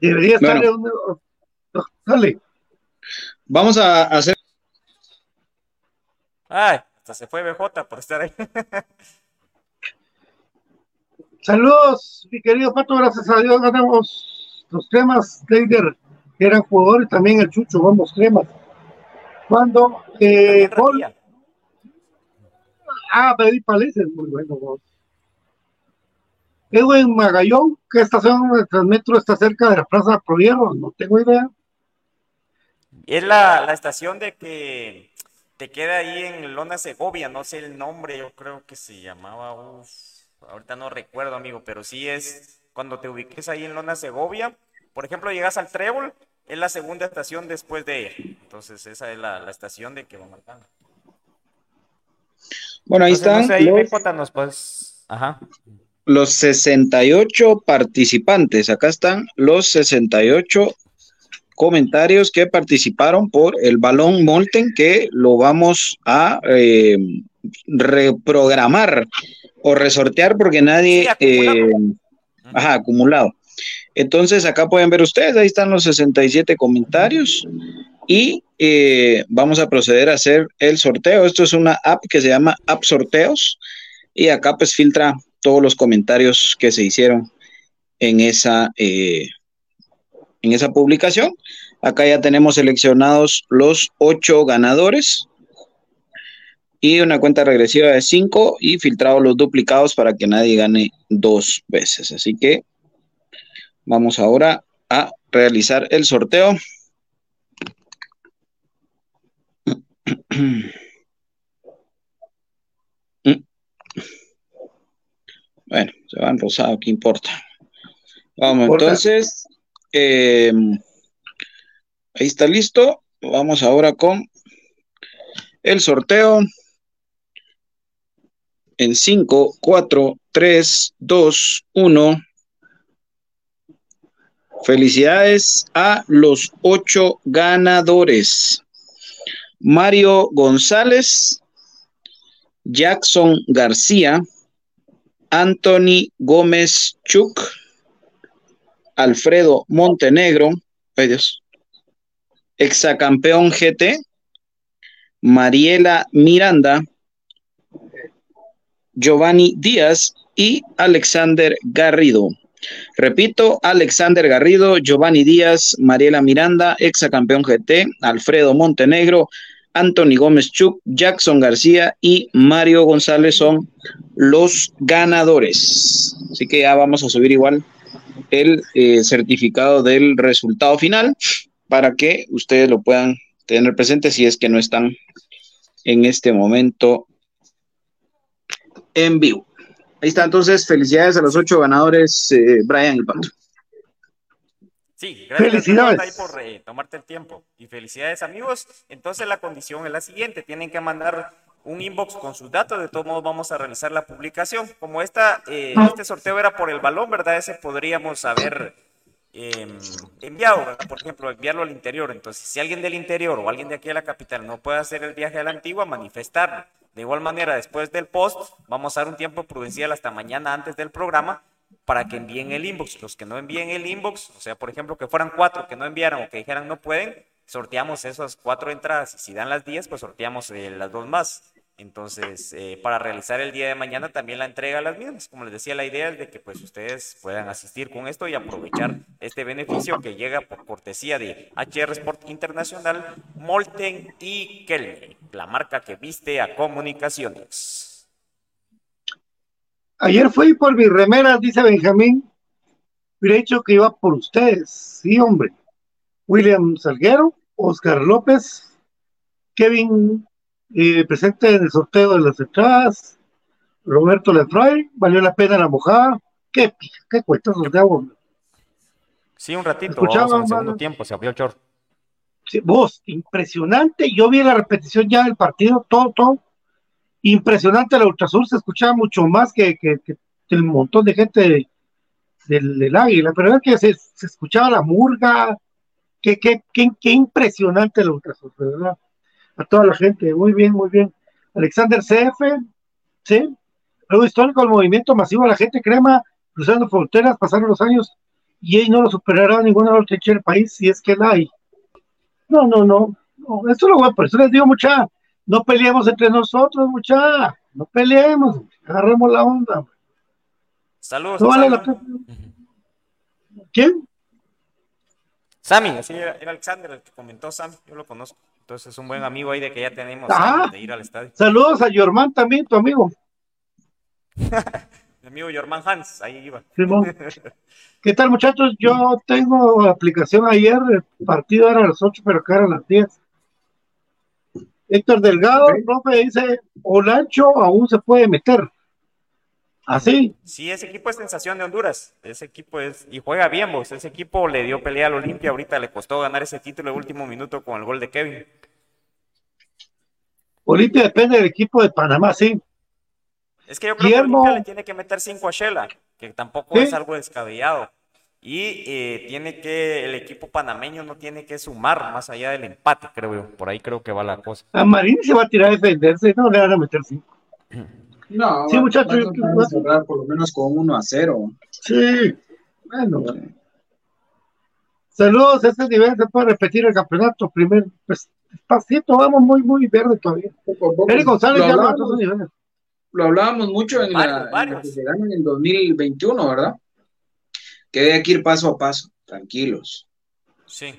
Debería estar Bueno. un- Dale. Vamos a hacer. Ay, hasta se fue BJ por estar ahí. Saludos, mi querido Pato, gracias a Dios ganamos los temas, Leider, que eran jugadores, también el Chucho, vamos, cremas. Cuando, eh, gol. Ah, Pedri Palés es muy bueno, vos. Edwin Magallón, ¿qué estación de Transmetro está cerca de la Plaza Provierro? No tengo idea. Es la, la estación de que te queda ahí en Lona Segovia, no sé el nombre, yo creo que se llamaba, uf, ahorita no recuerdo, amigo, pero sí es cuando te ubiques ahí en Lona Segovia, por ejemplo, llegas al Trébol, es la segunda estación después de ella. Entonces, esa es la, la estación de que va marcando. Bueno, ahí Entonces, están no sé, ahí los, BJ nos puedes... Ajá. los 68 participantes. Acá están los 68 comentarios que participaron por el balón Molten, que lo vamos a eh, reprogramar o resortear porque nadie. Sí, acumulado. eh, ajá, acumulado. Entonces, acá pueden ver ustedes, ahí están los 67 comentarios y eh, vamos a proceder a hacer el sorteo. Esto es una app que se llama App Sorteos y acá pues filtra todos los comentarios que se hicieron en esa, eh, en esa publicación. Acá ya tenemos seleccionados los ocho ganadores y una cuenta regresiva de cinco y filtrados los duplicados para que nadie gane dos veces. Así que vamos ahora a realizar el sorteo. Bueno, se van rosado, ¿qué importa? Vamos, importa. entonces, eh, ahí está listo. Vamos ahora con el sorteo en 5, 4, 3, 2, 1. Felicidades a los ocho ganadores. Mario González, Jackson García, Anthony Gómez Chuk, Alfredo Montenegro, ay Dios, GT, Mariela Miranda, Giovanni Díaz y Alexander Garrido. Repito, Alexander Garrido, Giovanni Díaz, Mariela Miranda, exacampeón GT, Alfredo Montenegro, Anthony Gómez Chuk, Jackson García y Mario González son los ganadores. Así que ya vamos a subir igual el eh, certificado del resultado final para que ustedes lo puedan tener presente si es que no están en este momento en vivo. Ahí está, entonces, felicidades a los ocho ganadores, eh, Brian y Pato. Sí, gracias Felicidades. ahí por eh, tomarte el tiempo. Y felicidades, amigos. Entonces la condición es la siguiente, tienen que mandar un inbox con sus datos, de todos modos vamos a realizar la publicación. Como esta, eh, este sorteo era por el balón, ¿verdad? Ese podríamos haber eh, enviado, por ejemplo, enviarlo al interior. Entonces, si alguien del interior o alguien de aquí de la capital no puede hacer el viaje a la antigua, manifestarlo. De igual manera, después del post, vamos a dar un tiempo prudencial hasta mañana antes del programa para que envíen el inbox. Los que no envíen el inbox, o sea, por ejemplo, que fueran cuatro que no enviaran o que dijeran no pueden, sorteamos esas cuatro entradas y si dan las 10, pues sorteamos eh, las dos más. Entonces, eh, para realizar el día de mañana también la entrega a las mismas. Como les decía, la idea es de que pues ustedes puedan asistir con esto y aprovechar este beneficio que llega por cortesía de HR Sport Internacional, Molten y Kelme, la marca que viste a comunicaciones. Ayer fui por mis remeras, dice Benjamín. Hubiera dicho que iba por ustedes. Sí, hombre. William Salguero, Oscar López, Kevin, eh, presente en el sorteo de las entradas, Roberto Lefray, valió la pena la mojada. Qué, qué cuentas de agua. Sí, un ratito, Escuchaba, en el segundo mano. tiempo, se abrió el short. Sí, vos, impresionante. Yo vi la repetición ya del partido, todo, todo. Impresionante la Ultrasur, se escuchaba mucho más que, que, que el montón de gente de- del, del Águila, pero es que se, se escuchaba la murga. Qué, qué, qué, qué impresionante la Ultrasur, verdad. A toda la gente, muy bien, muy bien. Alexander CF, sí. Luego histórico el movimiento masivo de la gente crema, cruzando fronteras, pasaron los años y ahí no lo superará ninguna otra del país si es que la hay. No, no, no, no, eso es lo bueno, por eso les digo mucha, no peleemos entre nosotros, mucha, no peleemos, agarremos la onda. Saludos. No vale la. ¿Quién? Sammy, así era, era Alexander el que comentó Sammy, yo lo conozco. Entonces es un buen amigo ahí de que ya tenemos Ah. de ir al estadio. Saludos a Yorman también, tu amigo. Mi amigo Jorman Hans, ahí iba. Simón. ¿Qué tal, muchachos? Yo tengo aplicación ayer, el partido era a las 8, pero acá eran las 10. Héctor Delgado, el profe, dice, Olancho aún se puede meter. Así, Sí, ese equipo es sensación de Honduras. Ese equipo es, y juega bien, vos. Ese equipo le dio pelea al Olimpia. Ahorita le costó ganar ese título de último minuto con el gol de Kevin. Olimpia depende del equipo de Panamá, sí. Es que yo creo Guillermo. que Olimpia le tiene que meter 5 a Shela, que tampoco Sí. es algo descabellado. Y eh, tiene que, el equipo panameño no tiene que sumar más allá del empate, creo yo. Por ahí creo que va la cosa. A Marín se va a tirar a defenderse, no le van a meter 5. No, Sí, muchachos, va a cerrar por lo menos con 1 a 0. Sí, bueno. Saludos, este nivel se puede repetir el campeonato. Primer, pues, despacito, vamos muy, muy verde todavía. A. Eric González lo, ya hablábamos, levantó sus niveles. lo hablábamos mucho en, Varios, la, en varios. lo que se gana en el 2021, ¿verdad? Que hay que ir paso a paso, tranquilos. Sí.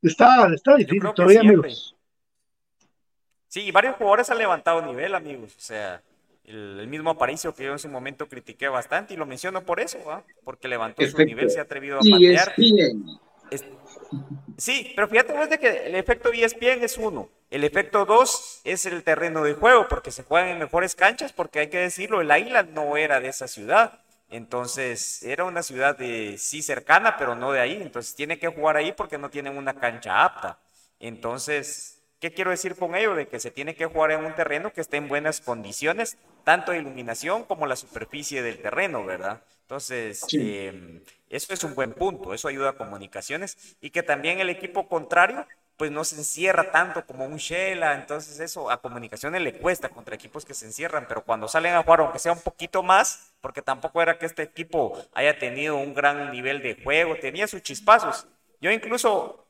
Está, está Yo difícil todavía, siempre. amigos. Sí, y varios jugadores han levantado nivel, amigos. O sea, el, el mismo Aparicio que yo en su momento critiqué bastante y lo menciono por eso, ¿va? porque levantó su nivel, se ha atrevido a Y patear. Es- Sí, pero fíjate vos de que el efecto ESPN es uno. El efecto dos es el terreno de juego, porque se juegan en mejores canchas, porque hay que decirlo, el Águila no era de esa ciudad. Entonces, era una ciudad de sí cercana, pero no de ahí. Entonces, tiene que jugar ahí porque no tienen una cancha apta. Entonces, ¿qué quiero decir con ello? De que se tiene que jugar en un terreno que esté en buenas condiciones, tanto de iluminación como la superficie del terreno, ¿verdad? Entonces, Sí. eh, eso es un buen punto, eso ayuda a comunicaciones y que también el equipo contrario pues no se encierra tanto como un Shela, entonces eso a comunicaciones le cuesta contra equipos que se encierran, pero cuando salen a jugar, aunque sea un poquito más, porque tampoco era que este equipo haya tenido un gran nivel de juego, tenía sus chispazos. Yo incluso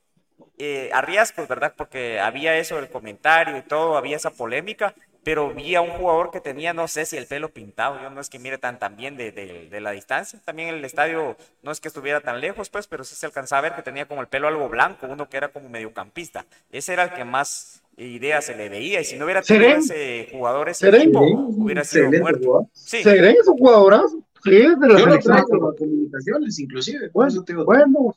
eh, a riesgos, ¿verdad? Porque había eso del comentario y todo, había esa polémica, pero vi a un jugador que tenía, no sé si el pelo pintado, yo no es que mire tan, tan bien de, de- de la distancia, también el estadio no es que estuviera tan lejos, pues, pero sí se alcanzaba a ver que tenía como el pelo algo blanco, uno que era como mediocampista, ese era el que más ideas se le veía, y si no hubiera tenido ese jugador, ese Serén. equipo, hubiera sido muerto. jugador. Sí, Serén es un jugadorazo. Sí, es de la Yo lo traigo a comunicaciones, inclusive. por Bueno, eso te digo. bueno,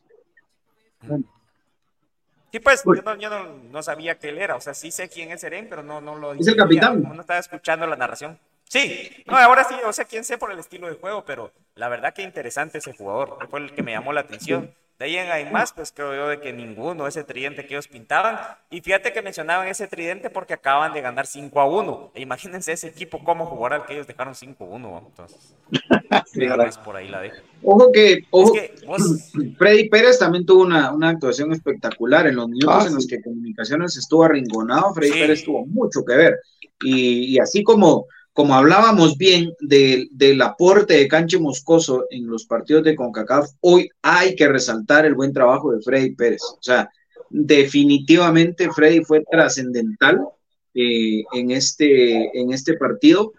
Sí, pues yo, no, yo no, no sabía que él era, o sea, sí sé quién es Serén, pero no, no lo Es el capitán. No estaba escuchando la narración. Sí, no, ahora sí, o sea, quién sé por el estilo de juego, pero la verdad que interesante ese jugador, fue el que me llamó la atención. De ahí en ahí más, pues creo yo de que ninguno, ese tridente que ellos pintaban. Y fíjate que mencionaban ese tridente porque acaban de ganar 5 a 1. E imagínense ese equipo cómo jugará el que ellos dejaron 5 a 1. ¿no? Entonces, por ahí la dejo. Ojo que, ojo, Es que vos, Freddy Pérez también tuvo una, una actuación espectacular en los minutos Ah, en los que Comunicaciones estuvo arrinconado. Freddy Sí. Pérez tuvo mucho que ver. Y, y así como, como hablábamos bien del- aporte de Canche Moscoso en los partidos de CONCACAF, hoy hay que resaltar el buen trabajo de Freddy Pérez. O sea, definitivamente Freddy fue trascendental eh, en, este, en este partido.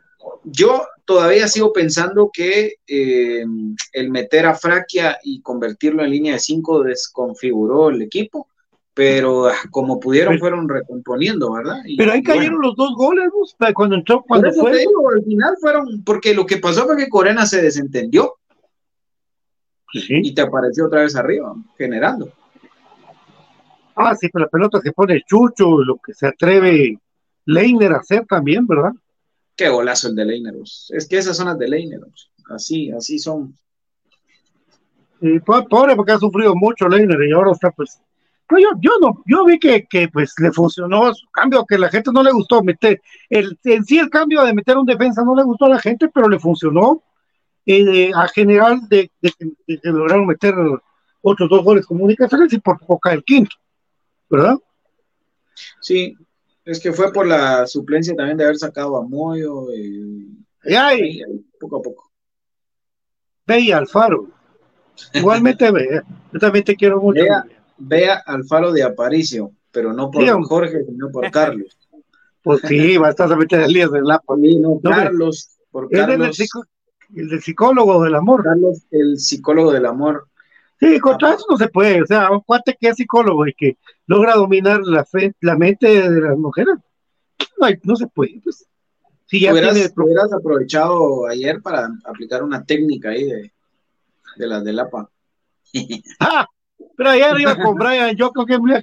Yo todavía sigo pensando que eh, el meter a Fraquia y convertirlo en línea de cinco desconfiguró el equipo, pero ah, como pudieron Pero- fueron recomponiendo, ¿verdad? Y- pero ahí bueno, cayeron los dos goles, ¿no? Cuando entró, por cuando eso fue. te digo, al final fueron, porque lo que pasó fue que Corena se desentendió Sí. y te apareció otra vez arriba, generando. Ah, sí, pero la pelota se pone chucho, lo que se atreve Leiner a hacer también, ¿verdad? Qué golazo el de Leiner, es que esas son las de Leiner, así, así son. Y po- pobre porque ha sufrido mucho Leiner y ahora está pues. No, yo, yo no, yo vi que, que pues le funcionó su cambio, que la gente no le gustó meter, el, en sí el cambio de meter un defensa no le gustó a la gente, pero le funcionó eh, a general de, de lograron meter otros dos goles comunicaciones y por poco cae el quinto, ¿verdad? Sí, es que fue por la suplencia también de haber sacado a Moyo, eh, Y ay, ahí, ahí, poco a poco. ve y Alfaro. Igualmente, ve, yo también te quiero mucho. Vea al faro de Aparicio, pero no por Sí. Jorge, sino por Carlos. Pues sí, a meter el lío del Lapa. Mí, no, Carlos, por el, del Carlos, el del psicólogo del amor. Carlos, el psicólogo del amor. Sí, contra eso no se puede. O sea, un cuate que es psicólogo y que logra dominar la, fe- la mente de las mujeres, no, hay- no se puede. Pues. Si ya hubieras, tiene. hubieras aprovechado ayer para aplicar una técnica ahí de, de las de Lapa. ¡Ah! Pero ayer arriba con Brian, yo creo que. mira,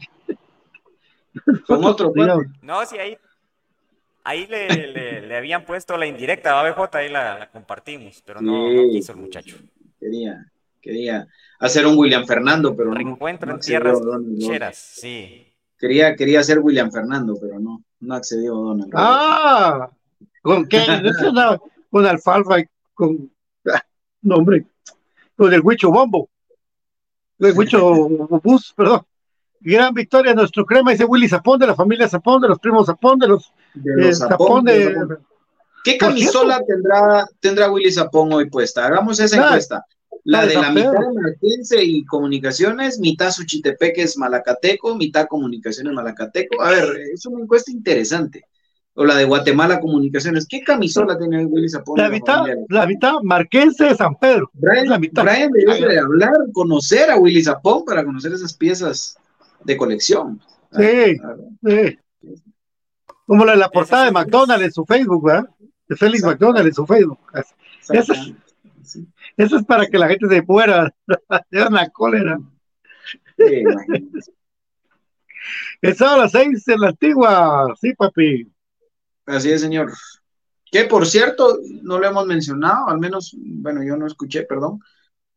Con otro. No, sí, ahí, ahí le, le- le habían puesto la indirecta, ABJ, ahí la, la compartimos, pero no, no Sí. quiso el muchacho. Quería, quería hacer un William Fernando, pero no. Reencuentro no en tierras cheras, sí. Quería, quería ser William Fernando, pero no, no accedió Donald. ¡Ah! ¿Con qué? Con alfalfa y con. ah, No, hombre. Con el Huicho Bombo. Huicho Bus, perdón. Gran victoria, nuestro crema, dice Willy Zapón, de la familia Zapón, de los primos Zapón, de los De eh, Zapón Zapón, de. ¿Qué camisola tendrá, tendrá Willy Zapón hoy puesta? Hagamos esa encuesta. La de la mitad de Marquense y Comunicaciones, mitad Suchitepeques Malacateco, mitad Comunicaciones Malacateco. A ver, es una encuesta interesante. O la de Guatemala Comunicaciones. ¿Qué camisola tiene hoy Willy Zapón? La mitad, familia? la mitad marquense de San Pedro. Brian, la mitad. Brian debió de hablar, conocer a Willy Zapón para conocer esas piezas de colección. Sí, Ah, sí. Como la de la portada de sí. McDonald's en su Facebook, ¿verdad? de Félix McDonald en su Facebook. Eso es, Sí, eso es para que la gente se muera de una cólera. imagínate. El sábado a las seis en la antigua, sí, papi. Así es, señor. Que por cierto, no lo hemos mencionado, al menos, bueno, yo no escuché, perdón,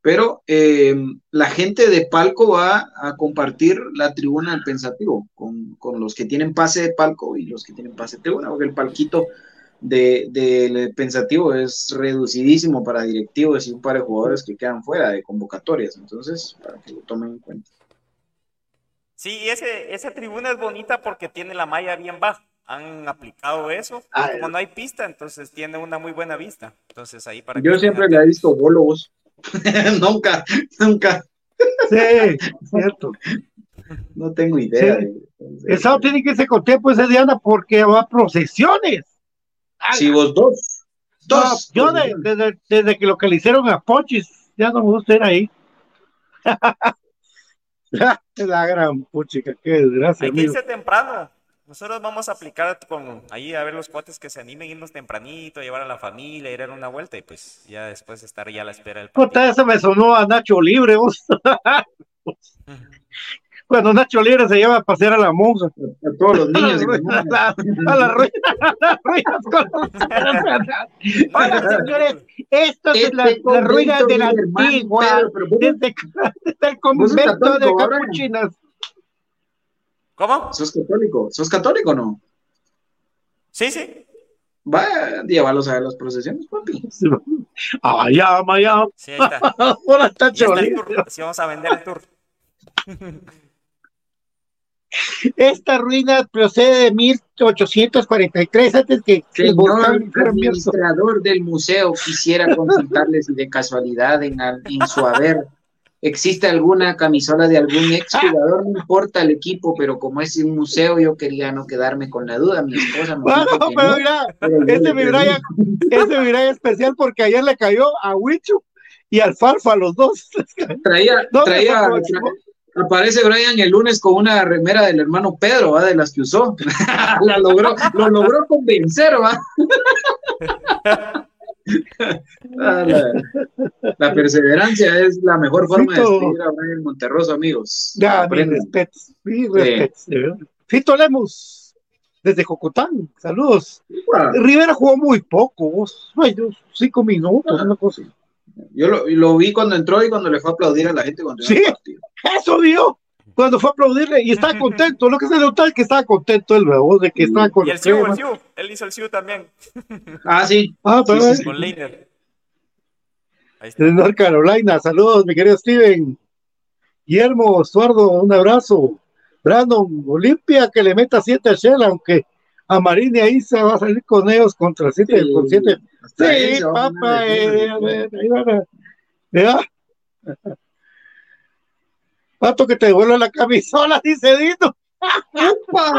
pero eh, la gente de Palco va a compartir la tribuna del Pensativo con, con los que tienen pase de Palco y los que tienen pase de tribuna, porque el palquito de- del Pensativo es reducidísimo para directivos y un par de jugadores que quedan fuera de convocatorias, entonces, para que lo tomen en cuenta. Sí, ese, esa tribuna es bonita porque tiene la malla bien baja. Han aplicado eso. Ah, Como no hay pista, entonces tiene una muy buena vista. Entonces ahí para Yo que siempre le he visto bólogos. nunca, nunca, Sí, cierto. no tengo idea. Sí. de- El sábado tiene que irse con tiempo ese Diana porque va a procesiones. Si vos dos. No, Dos. yo de- desde, desde que localicieron a Ponchis, ya no me gusta ir ahí. La gran puchica, qué desgracia, Hay que irse temprano. Nosotros vamos a aplicar con ahí a ver los cuates que se animen, irnos tempranito, llevar a la familia, ir a dar una vuelta y pues ya después estar ya a la espera del Puta, partido. eso me sonó a Nacho Libre, vos. Cuando Nacho Libre se lleva a pasear a la monja. A todos los la niños. a la, a la ruina, a las ruinas con los- Hola, señores, esto es Este la, la ruina convento de la antigua, desde, desde el convento de capuchinas. ¿Cómo? ¿Sos católico? ¿Sos católico o no? Sí, sí. Va, llévalos a ver las procesiones, papi. Allá, allá. Sí, ahí está. Hola, está. Sí, vamos a vender el tour. Esta ruina procede de 1843, antes que el administrador del museo, quisiera consultarle si de casualidad en, al- en su haber existe alguna camisola de algún ex jugador, no importa el equipo, pero como es un museo, yo quería no quedarme con la duda. Mi esposa me Bueno, dijo que pero no, mira, pero yo ese le mi Brian, ese mi Brian especial porque ayer le cayó a Huicho y al Farfa, los dos. traía, aparece Brian el lunes con una remera del hermano Pedro, ¿va? de las que usó. La logró, lo logró convencer, ¿va? Ah, la, la perseverancia es la mejor forma de despedir a Brian Monterroso, amigos. Ya, mi respeto, mi respeto. Fito Lemos, desde Jocotán, saludos. Ah, Rivera jugó muy poco, cinco minutos, una cosa. Yo lo, lo vi cuando entró y cuando le fue a aplaudir a la gente cuando Sí. partido. Eso vio cuando fue a aplaudirle y estaba contento. Lo que se notó es que estaba contento el huevo de que estaba con Y el Siu, el. Siu. Él hizo el Siu también. Ah, sí. Ah, pero Sí, sí, Con Leiner. Ahí está. de North Carolina, saludos, mi querido Steven. Guillermo, Estuardo, un abrazo. Brandon, Olimpia que le meta siete a Shell, aunque a Marín y ahí se va a salir con ellos contra siete, Sí. con siete. Hasta él Sí, papá, eh, acuerdo. eh, ahí van a- Vea. Pato que te devuelva la camisola, dice Dito. ¡Upa!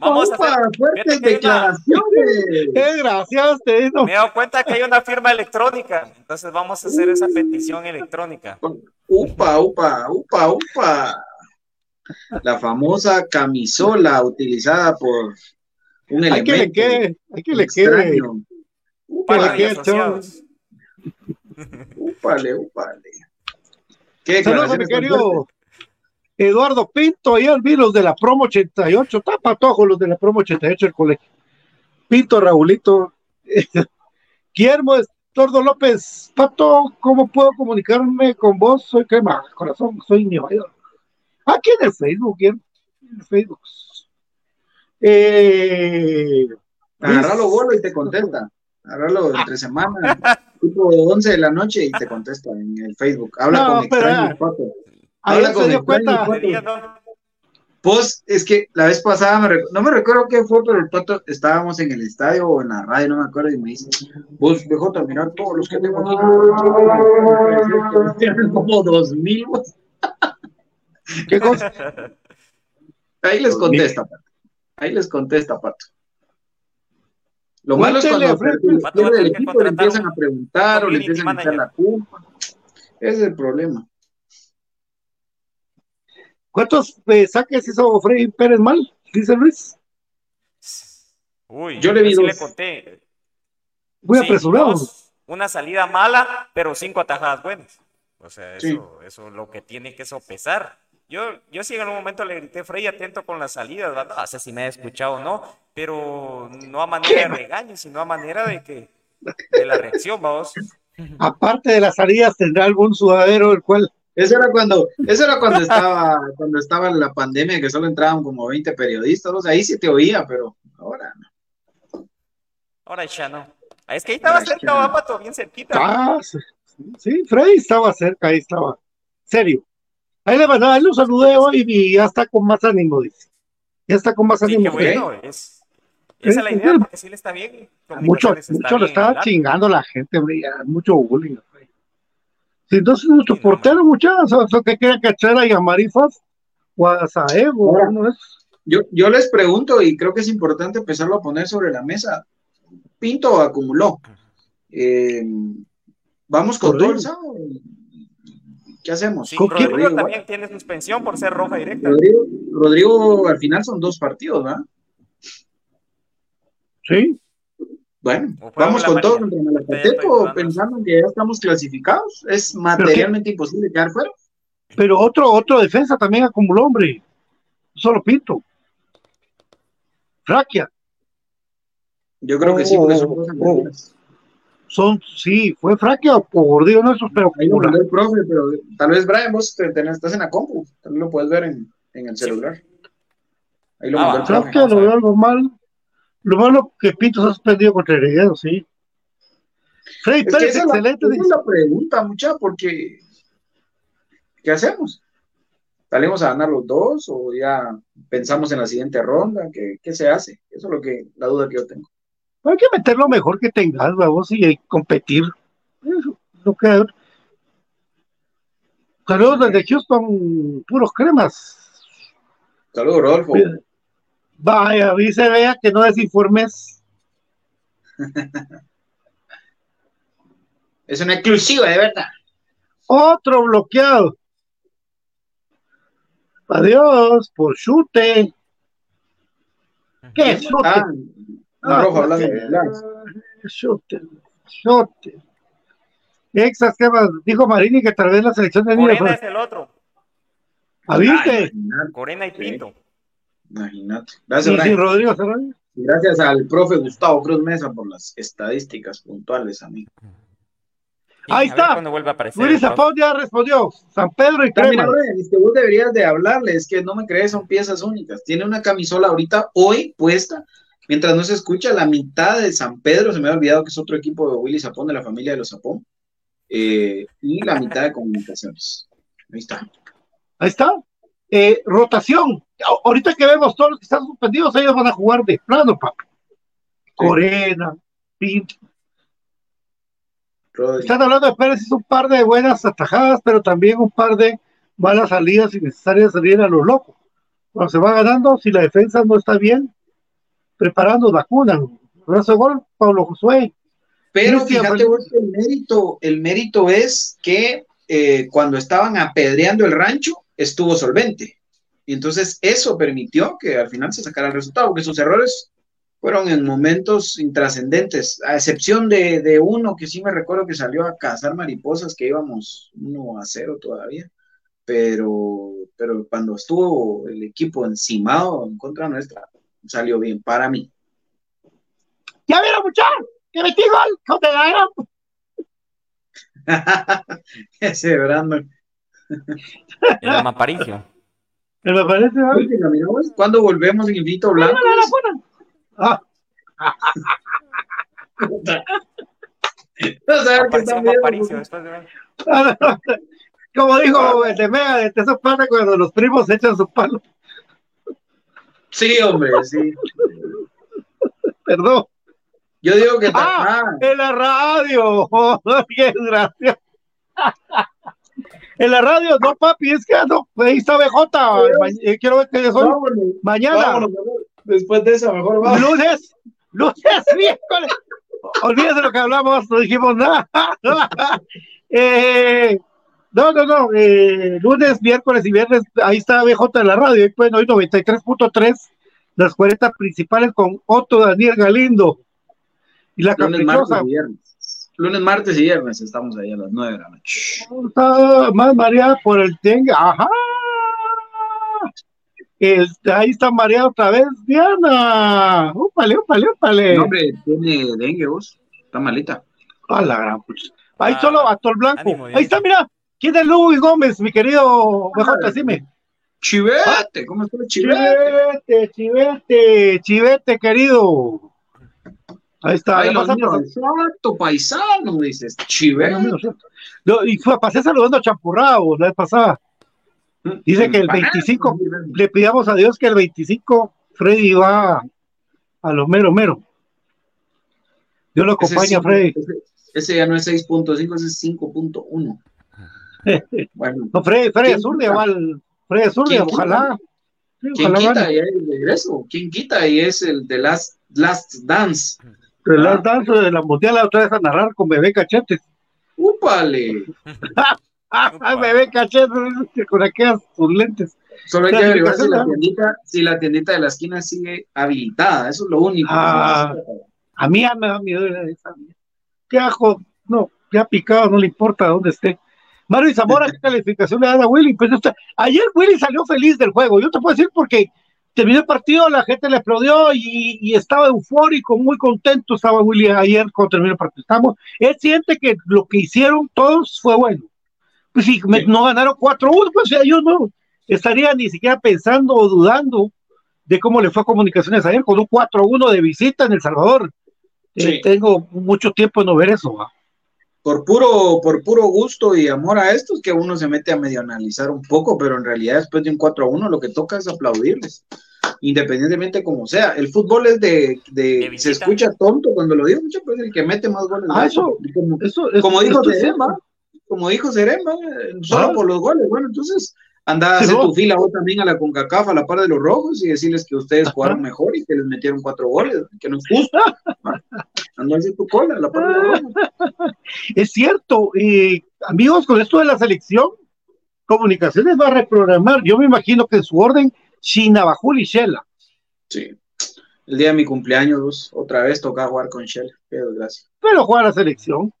Vamos a ¡Upa! hacer- ¡Fuertes declaraciones! Eh, gracias, te Dito. Me he dado cuenta que hay una firma electrónica. Entonces vamos a hacer esa petición electrónica. Upa, upa, upa, upa. La famosa camisola utilizada por un Hay que le elemento quede, hay que le quede. Upale, upale. ¿Qué Saludos mi querido? Eduardo Pinto, ayer vi los de la promo 88, tapa todos los de la promo 88 del colegio. Pinto, Raulito, Guillermo Tordo López, Pato, ¿cómo puedo comunicarme con vos? Soy crema, corazón, soy Nueva York. Aquí en el Facebook, Guillermo, en el Facebook. Eh, Agárralo bolo y te contesta. Agárralo entre semana, tipo 11 de la noche y te contesta en el Facebook. Habla No, con pero, extraños, Habla con extraños, cuenta. Pato. Sería, ¿no? Pues es que la vez pasada, me no me recuerdo qué fue, pero el pato estábamos en el estadio o en la radio, no me acuerdo, y me dice, vos dejó terminar todos los que tengo aquí. Tienen como dos mil. vos. ¿Qué cosa? Ahí les contesta, Pato. Ahí les contesta, Pato. Lo malo es cuando a Fred, pierde el Pato va a tener que equipo le contratar empiezan un a preguntar o le empiezan a echar la culpa. Ese es el problema. ¿Cuántos eh, saques hizo Freddy Pérez mal? Dice Luis. Uy, Yo le vi dos. le conté. Muy Sí, apresurado. dos, una salida mala, pero cinco atajadas buenas. O sea, eso, Sí. eso es lo que tiene que sopesar. Yo, yo sí en algún momento le grité, Frey, atento con las salidas, ¿verdad? No sé si me ha escuchado o no, pero no a manera de regaño, sino a manera de que de la reacción, vamos. Aparte de las salidas, tendrá algún sudadero el cual Eso era cuando, eso era cuando estaba, cuando estaba la pandemia, que solo entraban como 20 periodistas, o sea, ahí sí te oía, pero ahora no. Ahora ya no. Es que ahí estaba Ahora cerca, ya no. va, Pato, bien cerquita. Ah, sí, sí, Freddy estaba cerca, ahí estaba. Serio. Ahí le mandaba, ahí lo saludé hoy y ya está con más ánimo, dice. Ya está con más Sí, qué ánimo. bueno, es, esa es la idea, porque sí le está bien. Mucho, está mucho lo estaba chingando la gente, hombre, ya, mucho bullying. hombre. Sí, entonces nuestro Sí, no, portero, muchachos, eso que quería cachar a Yamarifas o a Ahora. uno de esos. Yo, yo les pregunto, y creo que es importante empezarlo a poner sobre la mesa. Pinto acumuló. Eh, Vamos con Rodrigo. ¿Qué hacemos? Sí, ¿Con quién? Rodrigo Rodrigo, también tiene suspensión por ser roja directa. Rodrigo, Rodrigo, al final son dos partidos, ¿verdad? Sí, Bueno, vamos con todo contra Malacateco, pensando en que ya estamos clasificados. Es materialmente imposible quedar fuera. pero otro, otro defensa también acumuló, hombre. Solo Pinto. Fraquia. Yo creo que sí, porque son Oh, cosas. Son, sí, fue Fraquia o Gordillo, no esos, pero Ahí lo acumula. mandó el profe, pero tal vez Brian, vos te, estás en la compu, tal vez lo puedes ver en, en el celular. Ahí lo Ah, mandó el profe. Lo veo algo mal. Lo malo que Pinto se ha suspendido contra Heredero, sí. Freddy Es que Pérez, excelente. es dice. la pregunta, mucha, porque ¿qué hacemos? ¿Salimos a ganar los dos o ya pensamos en la siguiente ronda? ¿Qué, qué se hace? Eso es lo que, la duda que yo tengo. Hay que meter lo mejor que tengas, vamos, y hay que competir. Eso, lo que... Saludos desde Houston, puros cremas. Saludos, Rodolfo. Vaya, dice vea que no desinformes. Es una exclusiva, de verdad. Otro bloqueado. Adiós, por chute. ¿Qué chute? Ah, un rojo hablando inglés. Chute, chute. Exas, ¿qué más? Dijo Marini que tal vez la selección de niños. Corena es el otro. ¿Ah, viste? Corena y Pinto. imagínate. Y Gracias, sin Brian. Rodrigo Serrano. Gracias al profe Gustavo Cruz Mesa por las estadísticas puntuales, amigo. Sí, Ahí a está. vuelve a aparecer. Profe. Zapón ya respondió. San Pedro y También, Crema. Es que vos deberías de hablarle, es que no me crees, son piezas únicas. Tiene una camisola ahorita, hoy puesta, mientras no se escucha la mitad de San Pedro, se me ha olvidado que es otro equipo de Willy Zapón, de la familia de los Zapón, eh, y la mitad de comunicaciones. Ahí está. Ahí está. Eh, rotación. Ahorita que vemos todos los que están suspendidos, ellos van a jugar de plano, papi. Corena, Pinto. Rodri. Están hablando de Pérez, hizo un par de buenas atajadas, pero también un par de malas salidas innecesarias salir a lo loco. Cuando se va ganando, si la defensa no está bien, preparando vacunan. Brazo gol, Pablo Josué. Pero fíjate que el mérito, el mérito es que eh, cuando estaban apedreando el rancho, estuvo solvente. Y entonces eso permitió que al final se sacara el resultado, porque sus errores fueron en momentos intrascendentes, a excepción de, de uno que sí me recuerdo que salió a cazar mariposas, que íbamos 1 a 0 todavía, pero, pero cuando estuvo el equipo encimado en contra nuestra, salió bien para mí. ¡Ya vieron, muchachos! ¡Que metí gol! ¡Con de la gran Ese Brandon. El. Oye, mira, vos, ¿Cuándo volvemos en Invito Blanco? Ah, No saber qué Apareció después de ver. Como dijo el de Mega, de eso pasa cuando los primos echan su palo. Sí, hombre, sí. Perdón. Yo digo que Ah, en la radio. ¡Qué gracia! En la radio, no, papi, es que no. Ahí está BJ. Ma- eh, Quiero ver que soy vámonos, mañana. vámonos. Después de eso, mejor vamos. Lunes, lunes, miércoles. Olvídate lo que hablamos, no dijimos nada. Eh, no, no, no. eh, lunes, miércoles y viernes, ahí está BJ en la radio. Ahí pueden oír 93.3, las 40 principales con Otto Daniel Galindo. Y la Lunes, caprichosa martes y viernes. Lunes, martes y viernes estamos ahí a las 9 de la noche. está más mareada por el dengue. Ajá. El- ahí está mareada otra vez, Diana. Úpale, úpale, úpale. No, hombre, tiene dengue vos. Está malita. A la gran pucha. Ahí Ah, solo Actor Blanco. ánimo, Ahí está, mira. ¿Quién es Luis Gómez, mi querido BJ? Decime. Chivete, ¿cómo está chivete? Chivete, chivete, chivete, querido. Ahí está. Ay, los míos, exacto, paisano, dices. Chivete. No, y fue, pasé saludando a Champurrado la vez pasada. Dice que el 25, le pidamos a Dios que el 25 Freddy va a lo mero mero. Dios lo Ese, acompaña, es Freddy. ese- ese ya no es 6.5, ese es 5.1. Bueno, No, Freddy, Freddy ¿Quién Zurdia va al Freddy Zurdia, ¿Quién ojalá. Sí, ¿quién ojalá quita? Y ahí regreso. ¿Quién quita? Y es el de Last, Last Dance. De la danza de la mundial la otra vez a narrar con bebé cachetes. ¡Úpale! Ah, bebé cachetes con aquellas sus lentes. Solo hay que averiguar si la, tiendita, si la tiendita de la esquina sigue habilitada. Eso es lo único. Ah. A mí ya me da miedo esa. ¿Qué ajo? No, ya picado, no le importa dónde esté. Mario Zamora, ¿qué calificación le dan a Willy? Pues está- ayer Willy salió feliz del juego. Yo te puedo decir porque terminó el partido, la gente le aplaudió y, y estaba eufórico, muy contento estaba Willy ayer cuando terminó el partido. Estamos, él siente que lo que hicieron todos fue bueno. Pues si Sí. no ganaron 4-1, pues yo no estaría ni siquiera pensando o dudando de cómo le fue a Comunicaciones ayer con un 4-1 de visita en El Salvador. Eh, Sí. tengo mucho tiempo de no ver eso. ¿va? Por puro, por puro gusto y amor a estos, que uno se mete a medio analizar un poco, pero en realidad después de un 4 a 1 lo que toca es aplaudirles, independientemente como sea. El fútbol es de, de- De se escucha tonto cuando lo digo mucho, pues el que mete más goles. Ah, eso- como, Eso, es- como dijo Serema, como dijo Serema, solo Ah. por los goles. Bueno, entonces anda a hacer tu fila vos también a la CONCACAF a la par de los rojos y decirles que ustedes jugaron mejor y que les metieron cuatro goles, que no es justo. Anda a hacer tu cola a la par de los rojos. Es cierto, eh, amigos, con esto de la selección, Comunicaciones va a reprogramar. Yo me imagino que en su orden, Chinabajul y Shela. Sí. El día de mi cumpleaños, otra vez toca jugar con Shell. Qué desgracia. Pero juega la selección.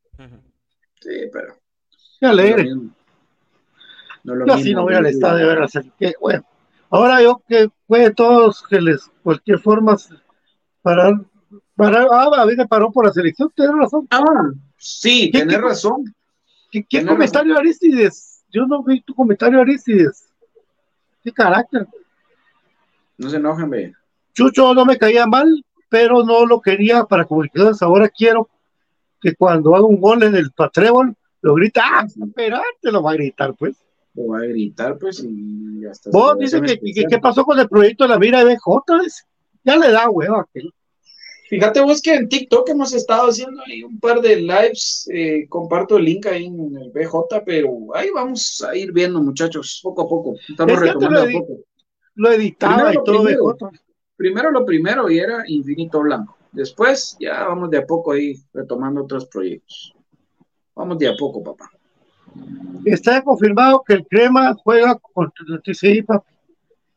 Sí, pero. Qué alegre. No lo Yo así mismo, no voy al estadio a ver. Qué bueno. Ahora yo que puede todos que les, cualquier forma, parar. parar ah, a ver, paró por la selección, tienes razón. Ah, sí, ¿Qué- tenés qué- razón. ¿Qué, qué Tienes comentario, Aristides? Yo no vi tu comentario, Aristides. Qué carácter. No se enojen, ve. Chucho no me caía mal, pero no lo quería para comunicaciones. Ahora quiero que cuando haga un gol en el patrébol, lo grita, ah, espérate, lo va a gritar, pues. Lo va a gritar, pues, y hasta. Vos dice que, qué pasó con el proyecto de la mira de BJ, ya le da hueva aquel. Fíjate vos que en TikTok hemos estado haciendo ahí un par de lives, eh, comparto el link ahí en el BJ, pero ahí vamos a ir viendo muchachos, poco a poco, estamos Es que retomando lo poco. Lo editaba Primero y lo todo primero. BJ. Primero lo primero y era Infinito Blanco, después ya vamos de a poco ahí retomando otros proyectos. Vamos de a poco, papá. Está confirmado que el crema juega contra el TCI, papi.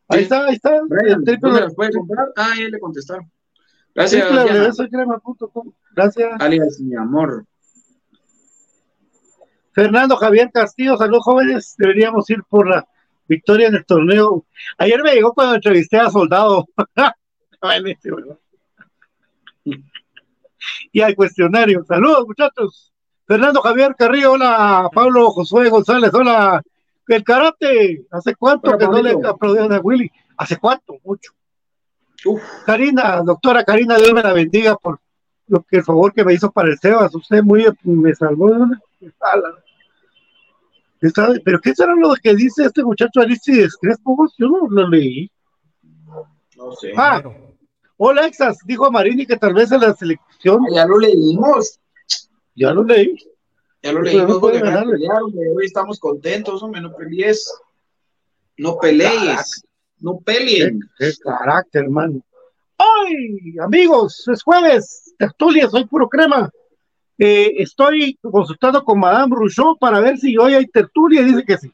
Ahí Sí. está, ahí está. Brian, el triple- ¿dónde las puede comprar? Ah, ya le contestaron. Gracias, www.soycrema.com. Gracias. alias mi amor. Fernando Javier Castillo, saludos jóvenes. Deberíamos ir por la victoria en el torneo. Ayer me llegó cuando entrevisté a Soldado. ¿no? y al cuestionario. Saludos, muchachos. Fernando Javier Carrillo, hola. Pablo Josué González, hola. El karate, ¿hace cuánto Hola, que no le aplaudieron a Willy? ¿Hace cuánto? Mucho. Uf, Karina, doctora Karina, Dios me la bendiga por lo que el favor que me hizo para el Sebas. Usted muy me salvó de una. Pero ¿qué será lo que dice este muchacho Aristides Crespo? Yo no lo leí. no sé. Ah, hola Exas, dijo Marini que tal vez en la selección, Ya lo leímos. Ya lo leí. Ya lo leímos, no puede porque pelearon, hombre, hoy estamos contentos, hombre, no pelees. No pelees. No peleen. qué carácter, hermano. ¡Ay, amigos! Es jueves, tertulia, soy puro crema. Eh, estoy consultando con Madame Rouchot para ver si hoy hay tertulia dice que sí.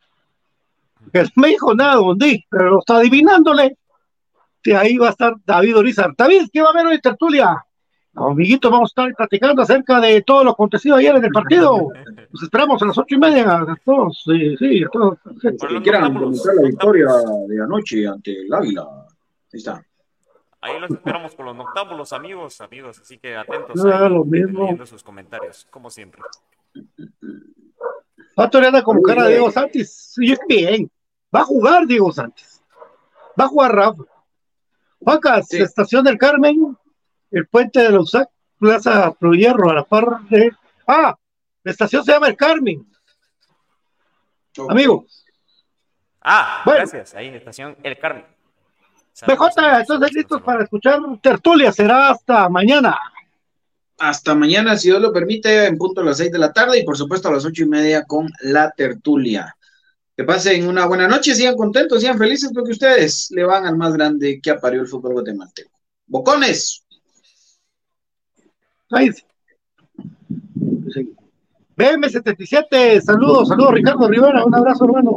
Que no me dijo nada, Bondi, pero lo está adivinándole. Que ahí va a estar David Orizar. David, ¿qué va a haber hoy tertulia? Amiguitos, vamos a estar platicando acerca de todo lo acontecido ayer en el partido. Nos esperamos a las ocho y media a todos. Sí, sí, a todos. Si quieran comentar la victoria de anoche ante el Águila. Ahí está. Ahí los esperamos con los noctámbulos, amigos, amigos. Así que atentos Ah, ahí, lo mismo. leyendo sus comentarios, como siempre. Pato le anda como cara a Diego Santis. Sí, bien. Va a jugar Diego Santis. Va a jugar Rafa. Juancas, Sí. Estación del Carmen, el puente de los Plaza Prohierro, a la par de. Ah, la estación se llama el Carmen, amigo. Ah, Bueno. gracias. Ahí, estación El Carmen. PJ, entonces listos para escuchar tertulia. Será hasta mañana. Hasta mañana, si Dios lo permite, en punto a las seis de la tarde y por supuesto a las ocho y media con la tertulia. Que pasen una buena noche, sigan contentos, sigan felices porque ustedes le van al más grande que aparió el fútbol guatemalteco. Bocones. Ahí sí. Sí. BM77, saludos, saludos Ricardo Rivera, un abrazo hermano.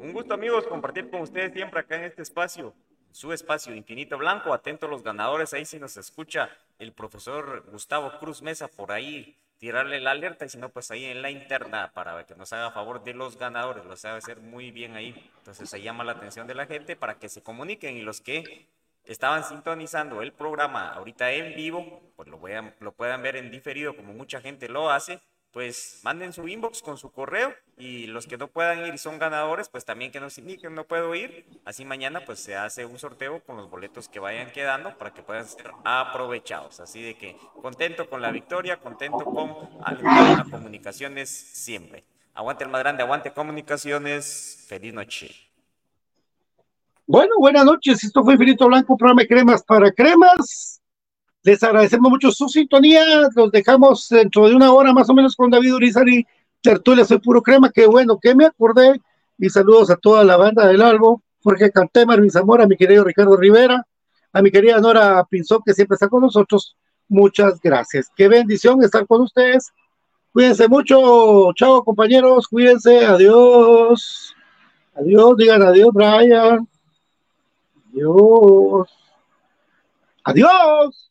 Un gusto, amigos, compartir con ustedes siempre acá en este espacio, su espacio Infinito Blanco. Atento a los ganadores, ahí si nos escucha el profesor Gustavo Cruz Mesa por ahí, tirarle la alerta y si no, pues ahí en la interna para que nos haga favor de los ganadores, lo sabe hacer muy bien ahí. Entonces se llama la atención de la gente para que se comuniquen y los que estaban sintonizando el programa ahorita en vivo, pues lo, vean, lo puedan ver en diferido como mucha gente lo hace, pues manden su inbox con su correo y los que no puedan ir y son ganadores, pues también que nos indiquen, no puedo ir. Así mañana pues se hace un sorteo con los boletos que vayan quedando para que puedan ser aprovechados. Así de que contento con la victoria, contento con comunicaciones siempre. Aguante el más grande, aguante comunicaciones. Feliz noche. Bueno, buenas noches. Esto fue Infinito Blanco, programa de cremas para cremas. Les agradecemos mucho su sintonía. Los dejamos dentro de una hora más o menos con David Urizari. Tertulia, soy puro crema. Qué bueno que me acordé. Y saludos a toda la banda del Albo. Jorge Marvin Zamora, a mi querido Ricardo Rivera, a mi querida Nora Pinzón, que siempre está con nosotros. Muchas gracias. Qué bendición estar con ustedes. Cuídense mucho. Chao, compañeros. Cuídense. Adiós. Adiós. Digan adiós, Brian. Adiós. Adiós.